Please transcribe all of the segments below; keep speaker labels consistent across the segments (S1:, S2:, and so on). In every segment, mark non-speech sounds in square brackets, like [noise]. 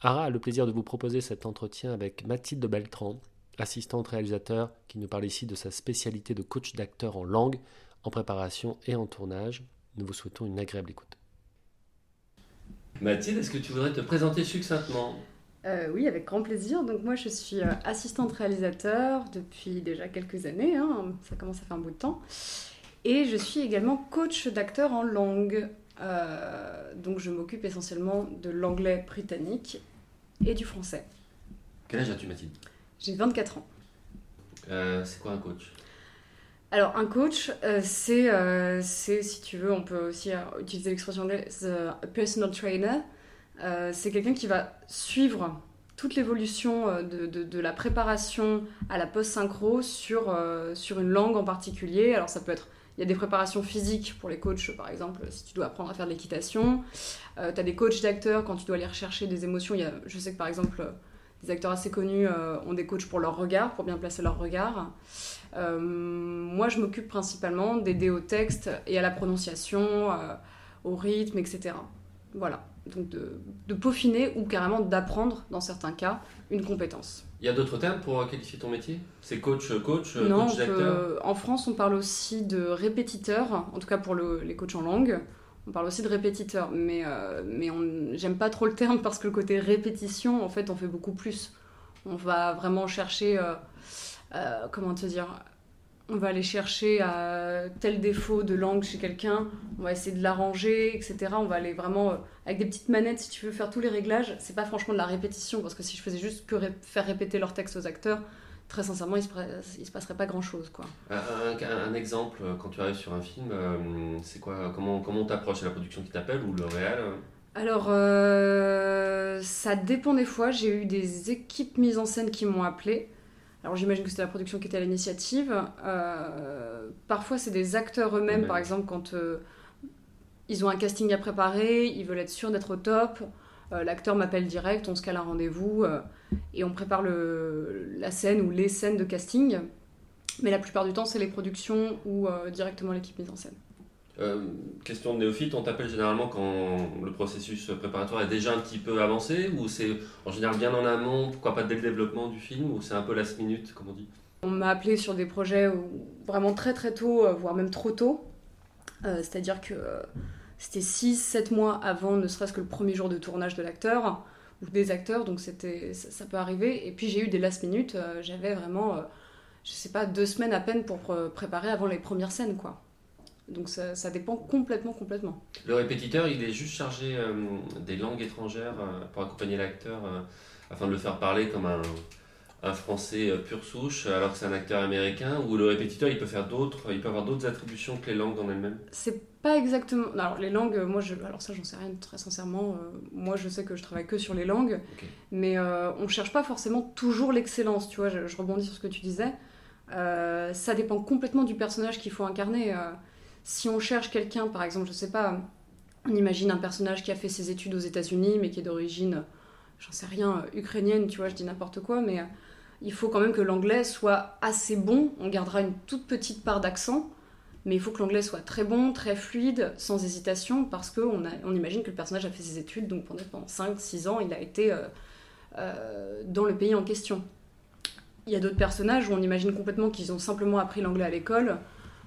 S1: Ara a le plaisir de vous proposer cet entretien avec Mathilde Beltran, assistante réalisateur, qui nous parle ici de sa spécialité de coach d'acteur en langue, en préparation et en tournage. Nous vous souhaitons une agréable écoute. Mathilde, est-ce que tu voudrais te présenter succinctement?
S2: Euh, oui, avec grand plaisir. Donc moi, je suis euh, assistante réalisateur depuis déjà quelques années. Hein. ça commence à faire un bout de temps. Et je suis également coach d'acteur en langue. Euh, donc je m'occupe essentiellement de l'anglais britannique et du français.
S1: Quel âge as-tu, Mathilde?
S2: J'ai 24 ans.
S1: c'est quoi un coach?
S2: Alors, un coach, c'est, si tu veux, on peut aussi utiliser l'expression anglaise, personal trainer. Euh, c'est quelqu'un qui va suivre toute l'évolution euh, de, la préparation à la post-synchro sur, euh, sur une langue en particulier. Alors ça peut être, il y a des préparations physiques pour les coachs, par exemple, si tu dois apprendre à faire de l'équitation. tu as des coachs d'acteurs quand tu dois aller rechercher des émotions. Il y a, je sais que par exemple, des acteurs assez connus ont des coachs pour leur regard, pour bien placer leur regard. moi, je m'occupe principalement d'aider au texte et à la prononciation, au rythme, etc. Voilà donc de, peaufiner ou carrément d'apprendre, dans certains cas, une compétence.
S1: Il y a d'autres termes pour qualifier ton métier? C'est coach, coach,
S2: non,
S1: coach d'acteur?
S2: En France, on parle aussi de répétiteur, en tout cas pour les coachs en langue. On parle aussi de répétiteur, mais, euh, mais j'aime pas trop le terme parce que le côté répétition, en fait, on fait beaucoup plus. On va vraiment chercher, euh, euh, comment te dire, on va aller chercher à tel défaut de langue chez quelqu'un, on va essayer de l'arranger, etc. On va aller vraiment euh, avec des petites manettes, si tu veux faire tous les réglages. C'est pas franchement de la répétition, parce que si je faisais juste que faire répéter leur texte aux acteurs, très sincèrement, il se, se passerait pas grand chose. Quoi.
S1: Un, exemple, euh, quand tu arrives sur un film, euh, c'est quoi Comment comment t'approches C'est la production qui t'appelle ou le réel?
S2: Alors, ça dépend des fois. J'ai eu des équipes mises en scène qui m'ont appelé. Alors j'imagine que c'était la production qui était à l'initiative. Euh, parfois c'est des acteurs eux-mêmes, par exemple quand euh, ils ont un casting à préparer, ils veulent être sûrs d'être au top. Euh, l'acteur m'appelle direct, on se cale un rendez-vous et on prépare le, la scène ou les scènes de casting. Mais la plupart du temps c'est les productions ou directement l'équipe mise en scène.
S1: Euh, question de néophyte, on t'appelle généralement quand le processus préparatoire est déjà un petit peu avancé ou c'est en général bien en amont, pourquoi pas dès le développement du film ou c'est un peu last minute comme on dit?
S2: On m'a appelé sur des projets vraiment très très tôt, euh, voire même trop tôt. Euh, c'est-à-dire que c'était 6-7 mois avant ne serait-ce que le premier jour de tournage de l'acteur ou des acteurs, donc c'était ça, peut arriver. Et puis j'ai eu des last minutes, j'avais vraiment, je sais pas, deux semaines à peine pour préparer avant les premières scènes quoi. Donc ça, dépend complètement, complètement.
S1: Le répétiteur, il est juste chargé euh, des langues étrangères euh, pour accompagner l'acteur euh, afin de le faire parler comme un, un français pur souche, alors que c'est un acteur américain, ou le répétiteur, il peut faire d'autres, il peut avoir d'autres attributions que les langues en elles-mêmes?
S2: C'est pas exactement. Alors les langues, moi, je... alors ça, j'en sais rien très sincèrement. moi, je sais que je travaille que sur les langues, mais on cherche pas forcément toujours l'excellence. Tu vois, je, je, rebondis sur ce que tu disais. ça dépend complètement du personnage qu'il faut incarner. Si on cherche quelqu'un, par exemple, je sais pas, on imagine un personnage qui a fait ses études aux États-Unis, mais qui est d'origine, j'en sais rien, ukrainienne, tu vois, je dis n'importe quoi, mais euh, il faut quand même que l'anglais soit assez bon. On gardera une toute petite part d'accent, mais il faut que l'anglais soit très bon, très fluide, sans hésitation, parce qu'on on imagine que le personnage a fait ses études, donc pendant 5-6 ans, il a été euh, euh, dans le pays en question. Il y a d'autres personnages où on imagine complètement qu'ils ont simplement appris l'anglais à l'école,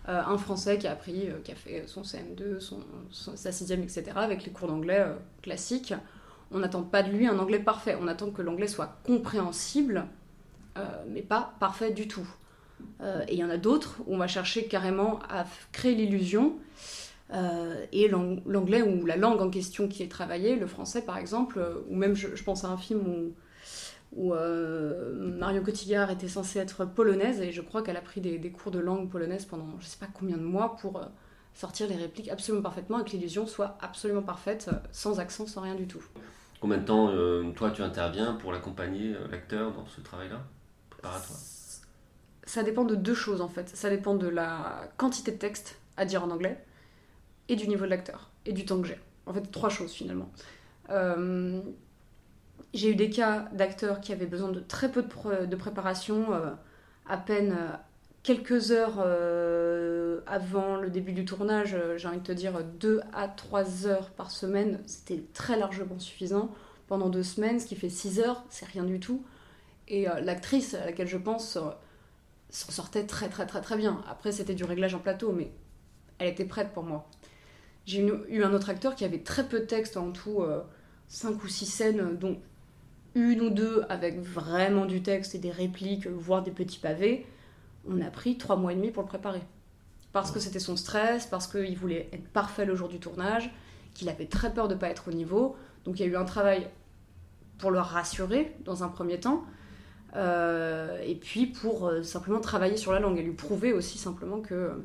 S2: euh, un Français qui a appris, euh, qui a fait son CM2, son, sa sixième, etc., avec les cours d'anglais euh, classiques. On n'attend pas de lui un anglais parfait. On attend que l'anglais soit compréhensible, mais pas parfait du tout. et il y en a d'autres où on va chercher carrément à créer l'illusion. et l'anglais ou la langue en question qui est travaillée, le français par exemple, ou même je, je pense à un film où où euh, Mario Cotillard était censée être polonaise et je crois qu'elle a pris des, cours de langue polonaise pendant je sais pas combien de mois pour euh, sortir les répliques absolument parfaitement et que l'illusion soit absolument parfaite, euh, sans accent, sans rien du tout.
S1: Combien de temps, toi, tu interviens pour l'accompagner, l'acteur, dans ce travail-là? Préparatoire
S2: Ça dépend de deux choses en fait. Ça dépend de la quantité de texte à dire en anglais et du niveau de l'acteur et du temps que j'ai. En fait, trois choses finalement. J'ai eu des cas d'acteurs qui avaient besoin de très peu de, préparation, euh, à peine euh, quelques heures euh, avant le début du tournage, j'ai envie de te dire 2 à 3 heures par semaine, c'était très largement suffisant pendant deux semaines, ce qui fait 6 heures, c'est rien du tout. Et l'actrice à laquelle je pense s'en sortait très très très très bien. Après, c'était du réglage en plateau, mais elle était prête pour moi. J'ai eu un autre acteur qui avait très peu de texte, en tout 5 ou 6 scènes, dont une ou deux avec vraiment du texte et des répliques, voire des petits pavés. On a pris 3 mois et demi pour le préparer. Parce que c'était son stress, parce qu'il voulait être parfait le jour du tournage, qu'il avait très peur de ne pas être au niveau. Donc il y a eu un travail pour le rassurer dans un premier temps, euh, et puis pour euh, simplement travailler sur la langue et lui prouver aussi simplement que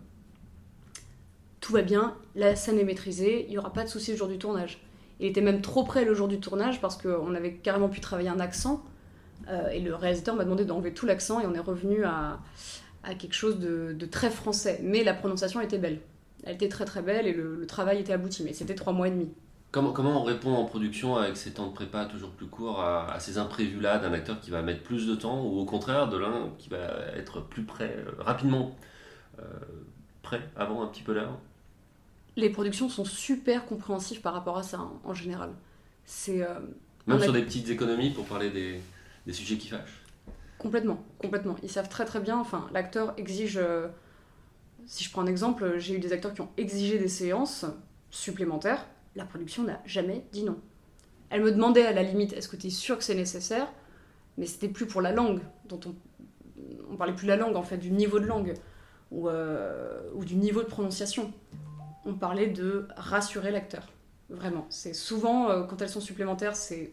S2: tout va bien, la scène est maîtrisée, il n'y aura pas de souci le jour du tournage. Il était même trop près le jour du tournage parce qu'on avait carrément pu travailler un accent, euh, et le réalisateur m'a demandé d'enlever tout l'accent, et on est revenu à, quelque chose de, très français. Mais la prononciation était belle. Elle était très très belle et le, travail était abouti, mais c'était trois mois et demi.
S1: Comment, comment on répond en production avec ces temps de prépa toujours plus courts à, ces imprévus-là d'un acteur qui va mettre plus de temps ou au contraire de l'un qui va être plus près, euh, rapidement euh, prêt avant un petit peu l'heure?
S2: Les productions sont super compréhensives par rapport à ça en, général. C'est euh,
S1: Même sur des petites économies pour parler des, des, sujets qui fâchent
S2: Complètement, complètement. Ils savent très très bien. Enfin, l'acteur exige. si je prends un exemple, j'ai eu des acteurs qui ont exigé des séances supplémentaires la production n'a jamais dit non. Elle me demandait à la limite est-ce que tu es sûr que c'est nécessaire? Mais c'était plus pour la langue, dont on, on parlait plus de la langue en fait, du niveau de langue ou, euh, ou du niveau de prononciation. On parlait de rassurer l'acteur. Vraiment. C'est souvent, euh, quand elles sont supplémentaires, c'est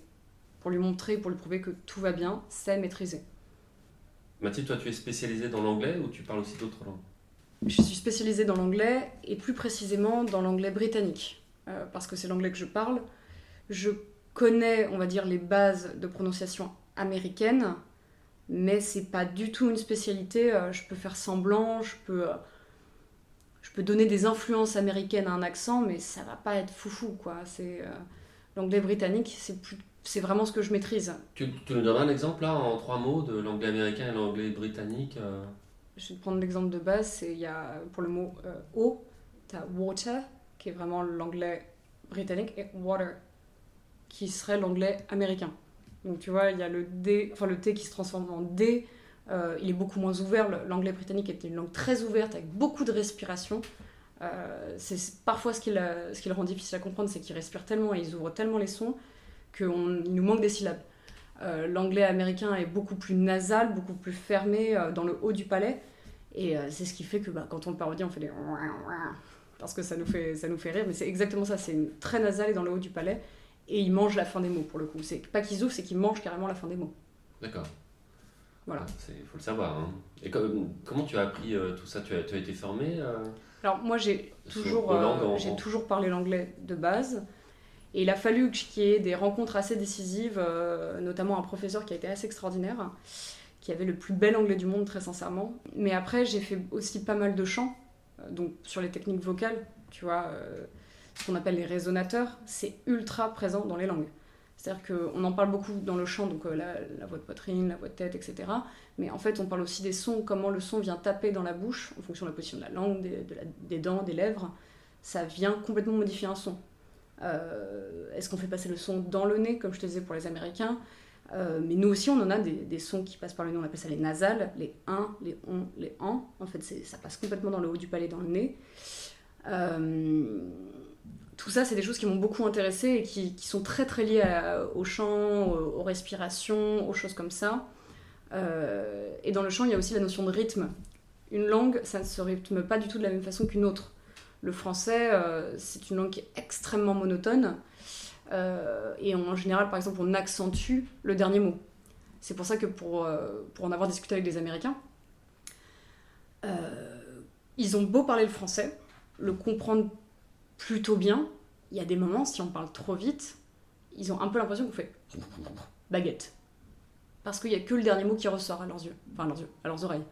S2: pour lui montrer, pour lui prouver que tout va bien, c'est maîtrisé.
S1: Mathilde, toi tu es spécialisée dans l'anglais ou tu parles aussi d'autres langues?
S2: Je suis spécialisée dans l'anglais et plus précisément dans l'anglais britannique. Euh, parce que c'est l'anglais que je parle. Je connais, on va dire, les bases de prononciation américaine, mais c'est pas du tout une spécialité. Euh, je peux faire semblant, je peux, je peux donner des influences américaines à un accent, mais ça va pas être foufou, quoi. C'est l'anglais britannique, c'est c'est vraiment ce que je maîtrise.
S1: Tu, tu nous donnes un exemple là en trois mots de l'anglais américain et l'anglais britannique
S2: Je vais te prendre l'exemple de base, c'est il y a pour le mot eau, tu as water, qui est vraiment l'anglais britannique, et water, qui serait l'anglais américain. Donc tu vois, il y a le D, enfin le T qui se transforme en D. Euh, il est beaucoup moins ouvert. L'anglais britannique est une langue très ouverte avec beaucoup de respiration. Euh, c'est parfois ce qui, ce qui le rend difficile à comprendre, c'est qu'ils respirent tellement et ils ouvrent tellement les sons qu'il nous manque des syllabes. Euh, l'anglais américain est beaucoup plus nasal, beaucoup plus fermé dans le haut du palais. Et c'est ce qui fait que bah, quand on le parodie, on fait des [laughs] parce que ça nous fait, ça nous fait rire, mais c'est exactement ça, c'est très nasal et dans le haut du palais, et ils mangent la fin des mots pour le coup. C'est pas qu'ils ouvrent, c'est qu'ils mangent carrément la fin des mots.
S1: D'accord. Voilà. Il faut le savoir. Hein. Et comment tu as appris euh, tout ça? Tu as, tu as, été formé euh,
S2: Alors moi j'ai toujours, euh, j'ai toujours parlé l'anglais de base. Et il a fallu qu'il y ait des rencontres assez décisives, notamment un professeur qui a été assez extraordinaire, qui avait le plus bel anglais du monde, très sincèrement. Mais après, j'ai fait aussi pas mal de chants. Donc sur les techniques vocales, tu vois, ce qu'on appelle les résonateurs, c'est ultra présent dans les langues. C'est-à-dire qu'on en parle beaucoup dans le chant, donc euh, la, voix de poitrine, la voix de tête, etc. Mais en fait, on parle aussi des sons, comment le son vient taper dans la bouche, en fonction de la position de la langue, des, dents, des lèvres. Ça vient complètement modifier un son. Est-ce qu'on fait passer le son dans le nez, comme je te disais pour les Américains? Euh, mais nous aussi, on en a des, sons qui passent par le nez, on appelle ça les nasales, les 1, les on, les en. En fait, ça passe complètement dans le haut du palais, dans le nez. Euh, tout ça, c'est des choses qui m'ont beaucoup intéressé et qui, sont très très liées au chant, aux, respirations, aux choses comme ça. Euh, et dans le chant, il y a aussi la notion de rythme. Une langue, ça ne se rythme pas du tout de la même façon qu'une autre. Le français, c'est une langue qui est extrêmement monotone. Euh, et en général, par exemple, on accentue le dernier mot. C'est pour ça que pour, euh, pour en avoir discuté avec des Américains, euh, ils ont beau parler le français, le comprendre plutôt bien, il y a des moments, si on parle trop vite, ils ont un peu l'impression qu'on fait baguette. Parce qu'il n'y a que le dernier mot qui ressort à leurs yeux, enfin à leurs yeux, à leurs oreilles.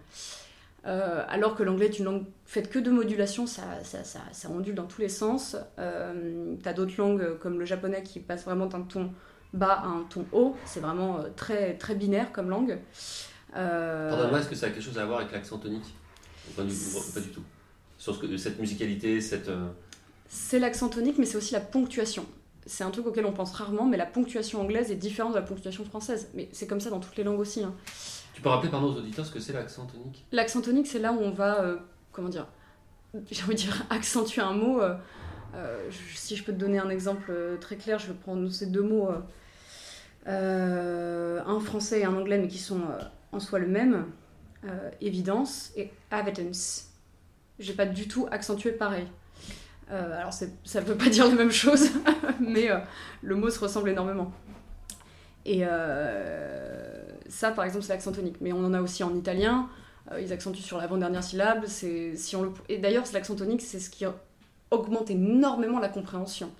S2: Euh, alors que l'anglais est une langue faite que de modulation, ça, ça, ça, ça ondule dans tous les sens. Euh, T'as d'autres langues comme le japonais qui passe vraiment d'un ton bas à un ton haut. C'est vraiment euh, très, très binaire comme langue.
S1: Euh... Pardonne-moi, est-ce que ça a quelque chose à voir avec l'accent tonique? Pas du, pas du, tout? Sur cette musicalité, cette.
S2: C'est l'accent tonique, mais c'est aussi la ponctuation. c'est un truc auquel on pense rarement, mais la ponctuation anglaise est différente de la ponctuation française. Mais c'est comme ça dans toutes les langues aussi. Hein.
S1: Tu peux rappeler pardon aux auditeurs ce que c'est l'accent tonique?
S2: L'accent tonique, c'est là où on va, euh, comment dire, [laughs] j'ai envie de dire accentuer un mot. Euh, euh, si je peux te donner un exemple très clair, je vais prendre ces deux mots, un français et un anglais, mais qui sont en soi le même. évidence et evidence. J'ai pas du tout accentué pareil. Euh, alors ça ne veut pas [laughs] dire la même chose, mais euh, le mot se ressemble énormément. Et euh, ça, par exemple, c'est l'accent tonique. Mais on en a aussi en italien. ils accentuent sur l'avant-dernière syllabe. Si on le... Et d'ailleurs, l'accent tonique, c'est ce qui augmente énormément la compréhension.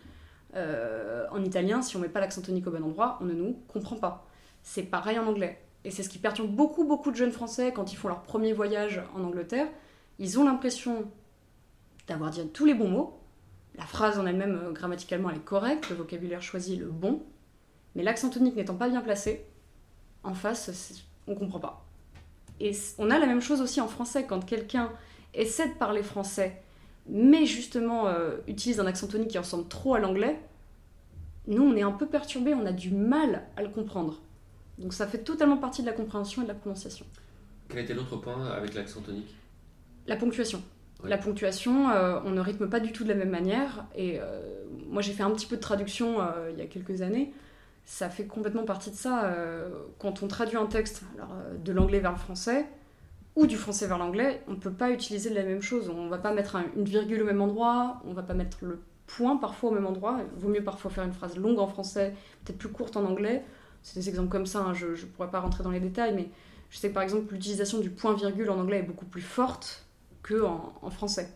S2: en italien, si on met pas l'accent tonique au bon endroit, on ne nous comprend pas. C'est pareil en anglais. Et c'est ce qui perturbe beaucoup, beaucoup de jeunes Français quand ils font leur premier voyage en Angleterre. Ils ont l'impression d'avoir dit tous les bons mots, la phrase en elle-même, euh, grammaticalement, elle est correcte, le vocabulaire choisi est le bon, mais l'accent tonique n'étant pas bien placé, en face, on comprend pas. Et on a la même chose aussi en français, quand quelqu'un essaie de parler français, mais justement euh, utilise un accent tonique qui ressemble trop à l'anglais, nous, on est un peu perturbé, on a du mal à le comprendre. Donc ça fait totalement partie de la compréhension et de la prononciation.
S1: Quel était l'autre point avec l'accent tonique?
S2: La ponctuation. La ponctuation, euh, on ne rythme pas du tout de la même manière. Et euh, moi, j'ai fait un petit peu de traduction euh, il y a quelques années. Ça fait complètement partie de ça. quand on traduit un texte alors, de l'anglais vers le français ou du français vers l'anglais, on ne peut pas utiliser la même chose. On ne va pas mettre une virgule au même endroit, on ne va pas mettre le point parfois au même endroit. Il vaut mieux parfois faire une phrase longue en français, peut-être plus courte en anglais. C'est des exemples comme ça, hein. je ne pourrais pas rentrer dans les détails, mais je sais que par exemple l'utilisation du point-virgule en anglais est beaucoup plus forte que en, français.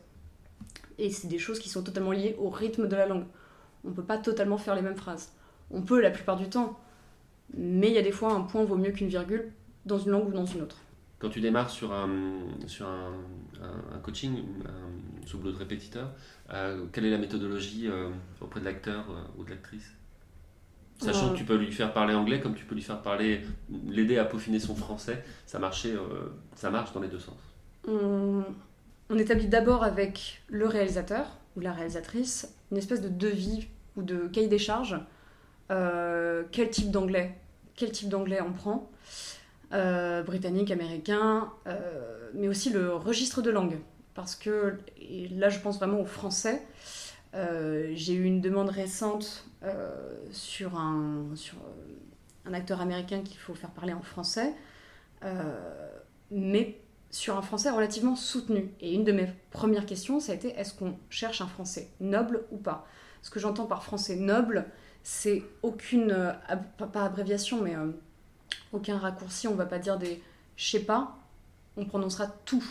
S2: Et c'est des choses qui sont totalement liées au rythme de la langue. On ne peut pas totalement faire les mêmes phrases. On peut la plupart du temps, mais il y a des fois un point vaut mieux qu'une virgule dans une langue ou dans une autre.
S1: Quand tu démarres sur un, sur un, un, coaching sous boulot de répétiteur, euh, quelle est la méthodologie euh, auprès de l'acteur euh, ou de l'actrice? Sachant que tu peux lui faire parler anglais comme tu peux lui faire parler, l'aider à peaufiner son français, ça, marchait, ça marche dans les deux sens.
S2: On, on établit d'abord avec le réalisateur ou la réalisatrice une espèce de devis ou de cahier des charges. Euh, quel type d'anglais Quel type d'anglais on prend euh, Britannique, américain, euh, mais aussi le registre de langue. Parce que, là je pense vraiment au français, j'ai eu une demande récente sur, un, sur un acteur américain qu'il faut faire parler en français, mais sur un français relativement soutenu. Et une de mes premières questions, ça a été est-ce qu'on cherche un français noble ou pas? Ce que j'entends par français noble, c'est aucune, euh, pas abréviation, mais euh, aucun raccourci, on va pas dire des je sais pas, on prononcera tout,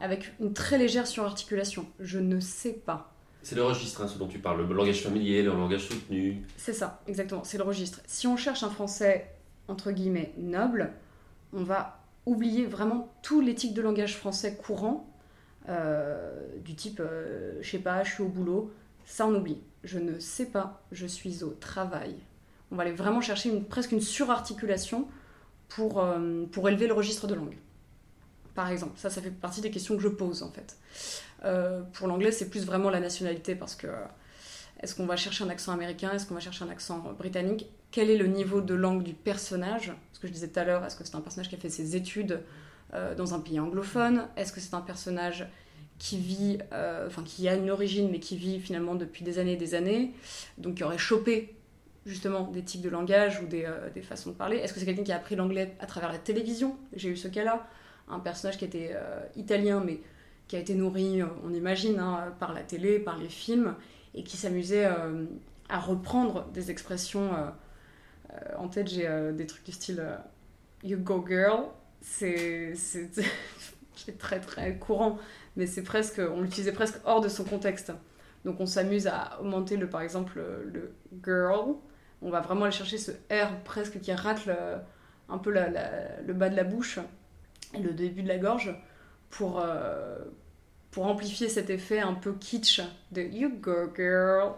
S2: avec une très légère surarticulation. Je ne sais pas.
S1: C'est le registre, hein, ce dont tu parles, le langage familier, le langage soutenu.
S2: C'est ça, exactement, c'est le registre. Si on cherche un français, entre guillemets, noble, on va oublier vraiment tout l'éthique de langage français courant, euh, du type euh, je sais pas, je suis au boulot, ça on oublie. Je ne sais pas, je suis au travail. On va aller vraiment chercher presque une surarticulation pour, euh, pour élever le registre de langue. Par exemple, ça, ça fait partie des questions que je pose en fait. pour l'anglais, c'est plus vraiment la nationalité parce que est-ce qu'on va chercher un accent américain Est-ce qu'on va chercher un accent britannique? Quel est le niveau de langue du personnage. Ce que je disais tout à l'heure, est-ce que c'est un personnage qui a fait ses études euh, dans un pays anglophone? Est-ce que c'est un personnage qui vit, euh, enfin qui a une origine mais qui vit finalement depuis des années et des années, donc qui aurait chopé justement des types de langage ou des, euh, des façons de parler? Est-ce que c'est quelqu'un qui a appris l'anglais à travers la télévision? J'ai eu ce cas-là, un personnage qui était italien mais qui a été nourri, on imagine, hein, par la télé, par les films, et qui s'amusait à reprendre des expressions. Euh, euh, en tête, j'ai des trucs du style You go girl. [laughs] C'est très très courant, mais c'est presque, on l'utilisait presque hors de son contexte. Donc on s'amuse à augmenter le, par exemple le girl. On va vraiment aller chercher ce R presque qui rate un peu le bas de la bouche et le début de la gorge pour, pour amplifier cet effet un peu kitsch de You Go Girl.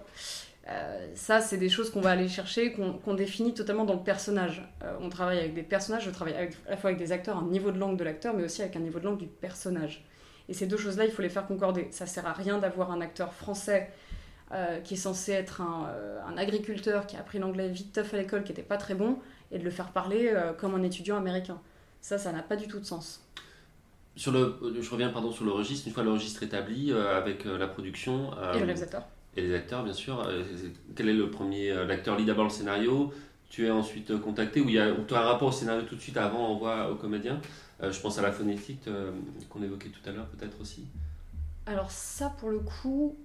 S2: Euh, ça, c'est des choses qu'on va aller chercher, qu'on définit totalement dans le personnage. Euh, on travaille avec des personnages, je travaille à la fois avec des acteurs, un niveau de langue de l'acteur, mais aussi avec un niveau de langue du personnage. Et ces deux choses-là, il faut les faire concorder. Ça sert à rien d'avoir un acteur français qui est censé être un, un, agriculteur qui a appris l'anglais vite tough à l'école, qui n'était pas très bon, et de le faire parler comme un étudiant américain. Ça, ça n'a pas du tout de sens.
S1: Sur le, je reviens pardon sur le registre. Une fois le registre établi avec la production
S2: et le réalisateur
S1: et les acteurs, bien sûr. Euh, quel est le premier euh, L'acteur lit d'abord le scénario, tu es ensuite euh, contacté, ou, tu as un rapport au scénario tout de suite avant envoie au comédien? Je pense à la phonétique qu'on évoquait tout à l'heure, peut-être aussi.
S2: Alors, ça, pour le coup,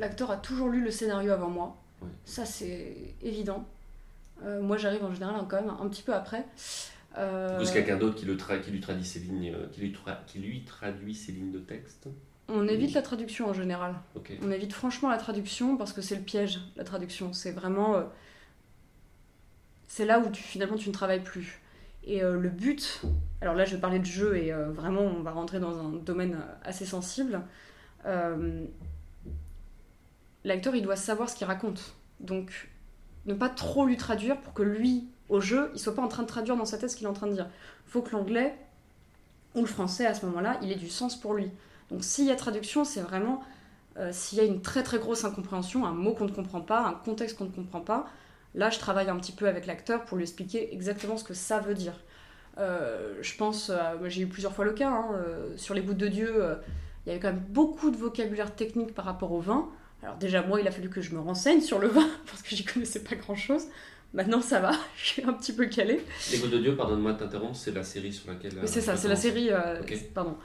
S2: l'acteur a toujours lu le scénario avant moi. Ça, c'est évident. moi, j'arrive en général quand même un petit peu après.
S1: Euh... Ou quelqu'un d'autre qui, qui lui traduit ses lignes, qui lui, qui lui traduit ses lignes de texte?
S2: On évite la traduction en général. On évite franchement la traduction parce que c'est le piège, la traduction. C'est vraiment. Euh, c'est là où tu, finalement tu ne travailles plus. Et euh, le but. Alors là, je vais parler de jeu et euh, vraiment, on va rentrer dans un domaine assez sensible. L'acteur, il doit savoir ce qu'il raconte. Donc, ne pas trop lui traduire pour que lui, au jeu, il soit pas en train de traduire dans sa tête ce qu'il est en train de dire. Il faut que l'anglais ou le français, à ce moment-là, il ait du sens pour lui. Donc s'il y a traduction, c'est vraiment euh, s'il y a une très très grosse incompréhension, un mot qu'on ne comprend pas, un contexte qu'on ne comprend pas. Là, je travaille un petit peu avec l'acteur pour lui expliquer exactement ce que ça veut dire. Euh, je pense, j'ai eu plusieurs fois le cas, hein, euh, sur les bouts de Dieu, il y avait quand même beaucoup de vocabulaire technique par rapport au vin. Alors déjà, moi, il a fallu que je me renseigne sur le [laughs] vin, parce que j'y connaissais pas grand-chose. Maintenant, ça va, [laughs] je suis un petit peu calée.
S1: Les bouts de Dieu, pardonne-moi de t'interrompre, c'est la série sur laquelle...
S2: c'est ça, c'est la série... Pardon.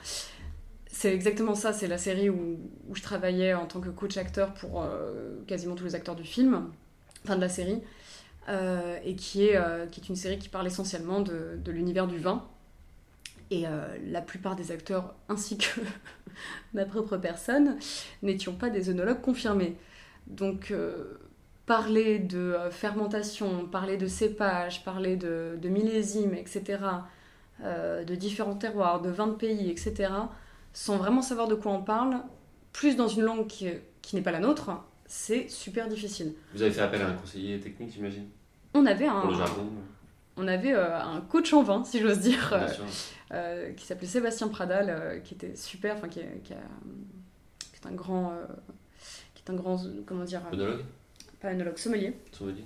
S2: C'est exactement ça, c'est la série où, je travaillais en tant que coach acteur pour euh, quasiment tous les acteurs du film, enfin de la série, euh, et qui est, euh, qui est une série qui parle essentiellement de, l'univers du vin. Et la plupart des acteurs, ainsi que [laughs] ma propre personne, n'étions pas des œnologues confirmés. Donc parler de fermentation, parler de cépage, parler de, de millésime, etc., de différents terroirs, de vins de pays, etc., sans vraiment savoir de quoi on parle, plus dans une langue qui, qui n'est pas la nôtre, c'est super difficile.
S1: Vous avez fait appel à un conseiller technique, j'imagine?
S2: On avait un. On avait euh, un coach en vin, si j'ose dire, euh, euh, qui s'appelait Sébastien Pradal, qui était super, enfin qui, qui, est un grand, qui est un grand, comment dire,
S1: œnologue,
S2: pas œnologue, sommelier.
S1: Sommelier.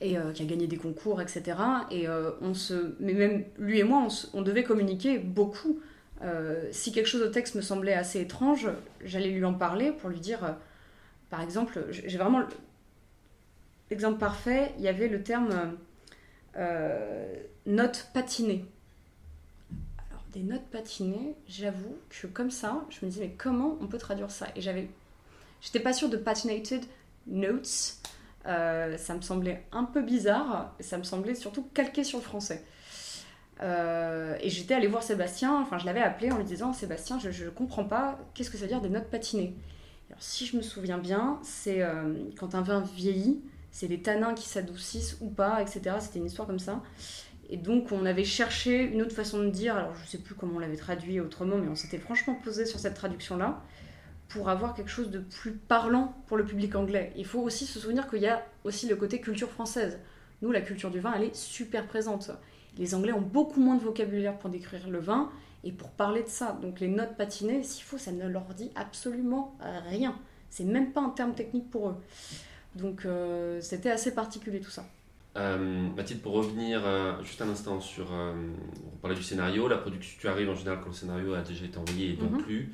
S2: Et qui a gagné des concours, etc. Et on se, mais même lui et moi, on, on devait communiquer beaucoup euh, si quelque chose au texte me semblait assez étrange, j'allais lui en parler pour lui dire, euh, par exemple, j'ai vraiment l'exemple parfait, il y avait le terme euh, note patinée. Alors, des notes patinées, j'avoue que comme ça, je me disais, mais comment on peut traduire ça? Et j'avais. J'étais pas sûre de patinated notes. ça me semblait un peu bizarre, ça me semblait surtout calqué sur le français. Euh, et j'étais allée voir Sébastien, enfin je l'avais appelé en lui disant Sébastien, je ne comprends pas, qu'est-ce que ça veut dire des notes patinées? Alors si je me souviens bien, c'est euh, quand un vin vieillit, c'est les tanins qui s'adoucissent ou pas, etc. C'était une histoire comme ça. Et donc on avait cherché une autre façon de dire, alors je sais plus comment on l'avait traduit autrement, mais on s'était franchement posé sur cette traduction-là pour avoir quelque chose de plus parlant pour le public anglais. Il faut aussi se souvenir qu'il y a aussi le côté culture française. Nous, la culture du vin, elle est super présente. Les Anglais ont beaucoup moins de vocabulaire pour décrire le vin et pour parler de ça. Donc les notes patinées, s'il faut, ça ne leur dit absolument rien. C'est même pas un terme technique pour eux. Donc euh, c'était assez particulier tout ça.
S1: Euh, Mathilde, pour revenir euh, juste un instant sur. on parlait du scénario, la production, tu arrives en général quand le scénario a déjà été envoyé et donc mhm. plus.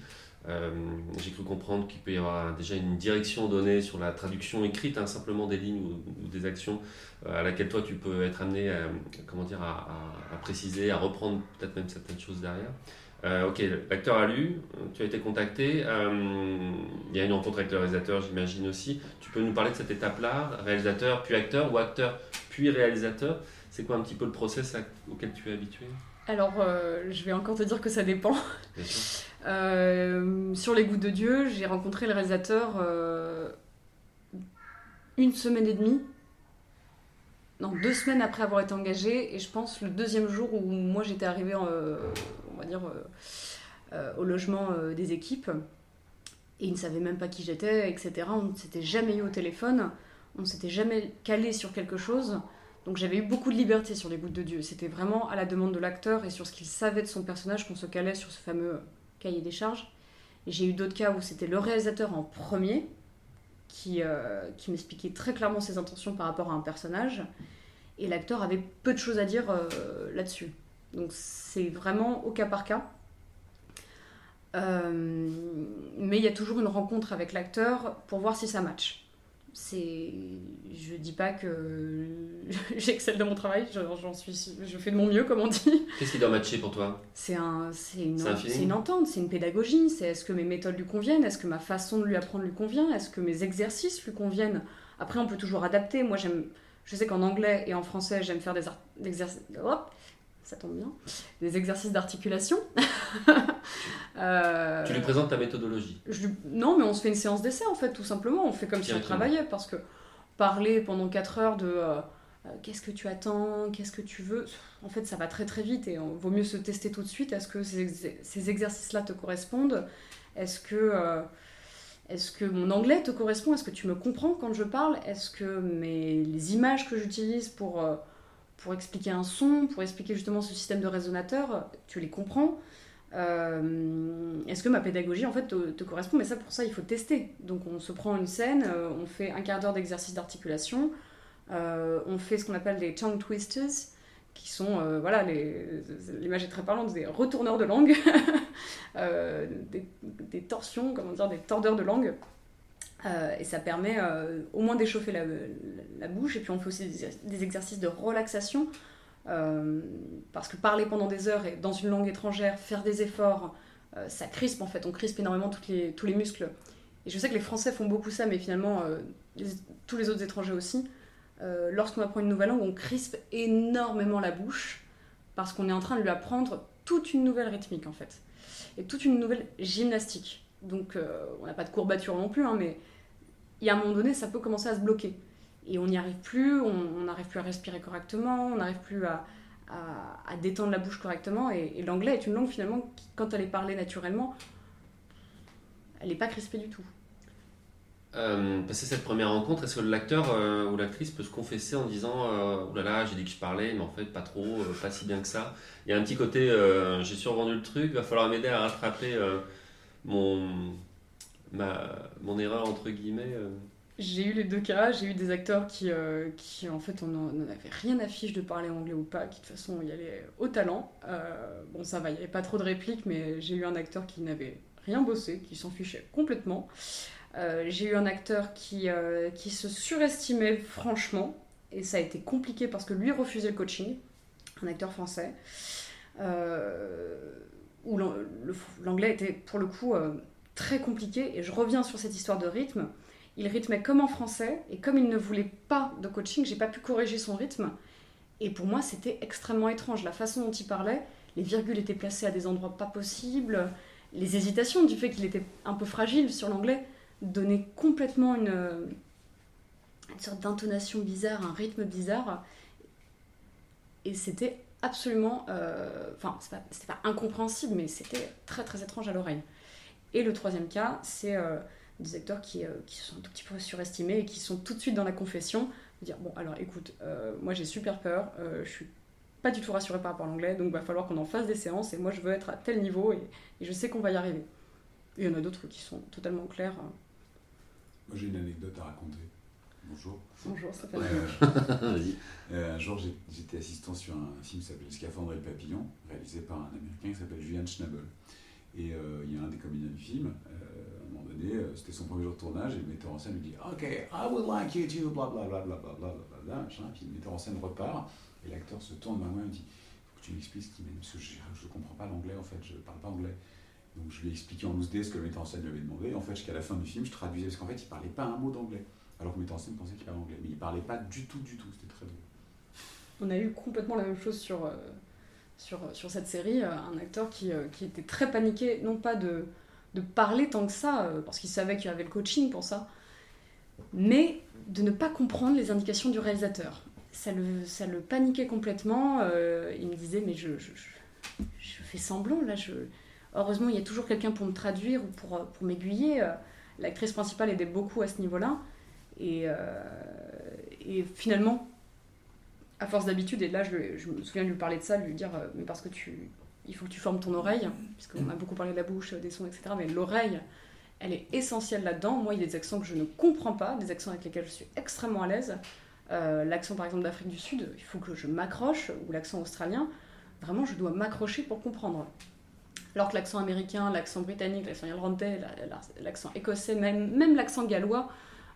S1: J'ai cru comprendre qu'il peut y avoir déjà une direction donnée sur la traduction écrite, hein, simplement des lignes ou des actions euh, à laquelle toi tu peux être amené à, comment dire, à, préciser, à reprendre peut-être même certaines choses derrière. Euh, ok, l'acteur a lu, tu as été contacté, euh, il y a une rencontre avec le réalisateur, j'imagine aussi. Tu peux nous parler de cette étape-là, réalisateur puis acteur ou acteur puis réalisateur? C'est quoi un petit peu le process auquel tu es habitué?
S2: Alors, je vais encore te dire que ça dépend. Sur Les Gouttes de Dieu, j'ai rencontré le réalisateur une semaine et demie non, deux semaines après avoir été engagée, et je pense le deuxième jour où moi j'étais arrivée, euh, on va dire, euh, euh, au logement des équipes, et ils ne savaient même pas qui j'étais, etc. On ne s'était jamais eu au téléphone, on ne s'était jamais calé sur quelque chose, donc j'avais eu beaucoup de liberté sur les gouttes de Dieu. C'était vraiment à la demande de l'acteur et sur ce qu'il savait de son personnage qu'on se calait sur ce fameux cahier des charges. J'ai eu d'autres cas où c'était le réalisateur en premier, qui, euh, qui m'expliquait très clairement ses intentions par rapport à un personnage. Et l'acteur avait peu de choses à dire euh, là-dessus. Donc c'est vraiment au cas par cas. Euh, mais il y a toujours une rencontre avec l'acteur pour voir si ça match. C'est, je dis pas que [laughs] j'excelle de mon travail, j'en suis, je fais de mon mieux comme on dit.
S1: Qu'est-ce qui doit matcher pour toi?
S2: C'est un, c'est une, c'est une entente, c'est une pédagogie. C'est est-ce que mes méthodes lui conviennent, est-ce que ma façon de lui apprendre lui convient, est-ce que mes exercices lui conviennent? Après, on peut toujours adapter. Moi, j'aime, je sais qu'en anglais et en français, j'aime faire des exercices. Ça tombe bien. Des exercices d'articulation. [laughs]
S1: Euh, tu lui présentes ta méthodologie
S2: Non, mais on se fait une séance d'essai en fait, tout simplement. On fait comme si on travaillait parce que parler pendant 4 heures de euh, euh, qu'est-ce que tu attends, qu'est-ce que tu veux, en fait ça va très très vite et on vaut mieux se tester tout de suite. Est-ce que ces, exercices-là te correspondent? Est-ce que. est-ce que mon anglais te correspond? Est-ce que tu me comprends quand je parle? Est-ce que mes, les images que j'utilise pour, pour expliquer un son, pour expliquer justement ce système de résonateur, tu les comprends euh, est-ce que ma pédagogie en fait te, correspond? Mais ça, pour ça, il faut tester. Donc, on se prend une scène, euh, on fait un quart d'heure d'exercice d'articulation, euh, on fait ce qu'on appelle des tongue twisters, qui sont, voilà, l'image est très parlante, des retourneurs de langue, [laughs] des, torsions, comment dire, des tordeurs de langue. Et ça permet au moins d'échauffer la, bouche. Et puis, on fait aussi des exercices de relaxation euh, parce que parler pendant des heures et dans une langue étrangère, faire des efforts, euh, ça crispe en fait, on crispe énormément les, tous les muscles. Et je sais que les Français font beaucoup ça, mais finalement, euh, tous les autres étrangers aussi. Lorsqu'on apprend une nouvelle langue, on crispe énormément la bouche parce qu'on est en train de lui apprendre toute une nouvelle rythmique en fait. Et toute une nouvelle gymnastique. Donc on n'a pas de courbature non plus, hein, mais il y a un moment donné, ça peut commencer à se bloquer et on n'y arrive plus, on n'arrive plus à respirer correctement, on n'arrive plus à, détendre la bouche correctement. Et, l'anglais est une langue finalement qui, quand elle est parlée naturellement, elle n'est pas crispée du tout.
S1: Euh, passer cette première rencontre, est-ce que l'acteur euh, ou l'actrice peut se confesser en disant euh, là là, j'ai dit que je parlais, mais en fait, pas trop, euh, pas si bien que ça Il y a un petit côté J'ai survendu le truc, va falloir m'aider à rattraper mon, ma, mon erreur, entre guillemets.
S2: J'ai eu les deux cas. J'ai eu des acteurs qui, euh, qui en fait, on n'en avait rien à fiche de parler anglais ou pas, qui de toute façon y allaient au talent. Euh, bon, ça va, il n'y avait pas trop de répliques, mais j'ai eu un acteur qui n'avait rien bossé, qui s'en fichait complètement. Euh, j'ai eu un acteur qui, qui se surestimait franchement, et ça a été compliqué parce que lui refusait le coaching, un acteur français, où l'anglais était pour le coup très compliqué, et je reviens sur cette histoire de rythme il rythmait comme en français, et comme il ne voulait pas de coaching, j'ai pas pu corriger son rythme. Et pour moi, c'était extrêmement étrange. La façon dont il parlait, les virgules étaient placées à des endroits pas possibles, les hésitations du fait qu'il était un peu fragile sur l'anglais donnaient complètement une, une sorte d'intonation bizarre, un rythme bizarre. Et c'était absolument. Euh, enfin, c'était pas, pas, incompréhensible, mais c'était très très étrange à l'oreille. Et le troisième cas, c'est. Euh, des acteurs qui, euh, qui, sont un tout petit peu surestimés et qui sont tout de suite dans la confession, de dire bon alors écoute, euh, moi j'ai super peur, euh, je suis pas du tout rassurée par rapport à l'anglais, donc va falloir qu'on en fasse des séances et moi je veux être à tel niveau et, je sais qu'on va y arriver. il y en a d'autres qui sont totalement clairs. Moi
S3: j'ai une anecdote à raconter. Bonjour.
S2: Bonjour, ça [laughs]
S3: euh, Un jour, j'étais assistant sur un film qui s'appelle Scaphandre et le papillon, réalisé par un américain qui s'appelle Julian Schnabel. Et euh, il y a un des comédiens du film, euh, à un moment donné, euh, c'était son premier jour de tournage, et le metteur en scène lui dit Ok, I would like you to, blablabla, blablabla, blablabla, machin. Puis le metteur en scène repart, et l'acteur se tourne vers moi et me dit Faut que tu m'expliques ce qui m'aime, parce que je ne comprends pas l'anglais en fait, je ne parle pas anglais. Donc je lui ai expliqué en loose ce que le metteur en scène lui avait demandé. En fait, jusqu'à la fin du film, je traduisais, parce qu'en fait, il ne parlait pas un mot d'anglais. Alors que en scène pensait qu'il parlait anglais. Mais il parlait pas du tout, du tout. C'était très drôle.
S2: On a eu complètement la même chose sur, euh, sur, sur cette série. Euh, un acteur qui, qui était très paniqué, non pas de de parler tant que ça, euh, parce qu'il savait qu'il y avait le coaching pour ça, mais de ne pas comprendre les indications du réalisateur. Ça le, ça le paniquait complètement. Euh, il me disait, mais je, je, fais semblant, là. Je... Heureusement, il y a toujours quelqu'un pour me traduire ou pour, pour m'aiguiller. Euh, l'actrice principale aidait beaucoup à ce niveau-là. Et, et finalement, à force d'habitude, et là je, me souviens de lui parler de ça, de lui dire, mais parce que tu, il faut que tu formes ton oreille, puisqu'on a beaucoup parlé de la bouche, des sons, etc. Mais l'oreille elle est essentielle là-dedans. Moi, il y a des accents que je ne comprends pas, des accents avec lesquels je suis extrêmement à l'aise. Euh, l'accent par exemple d'Afrique du Sud, il faut que je m'accroche, ou l'accent australien, vraiment je dois m'accrocher pour comprendre. Alors que l'accent américain, l'accent britannique, l'accent irlandais, l'accent écossais, même, même l'accent gallois, euh,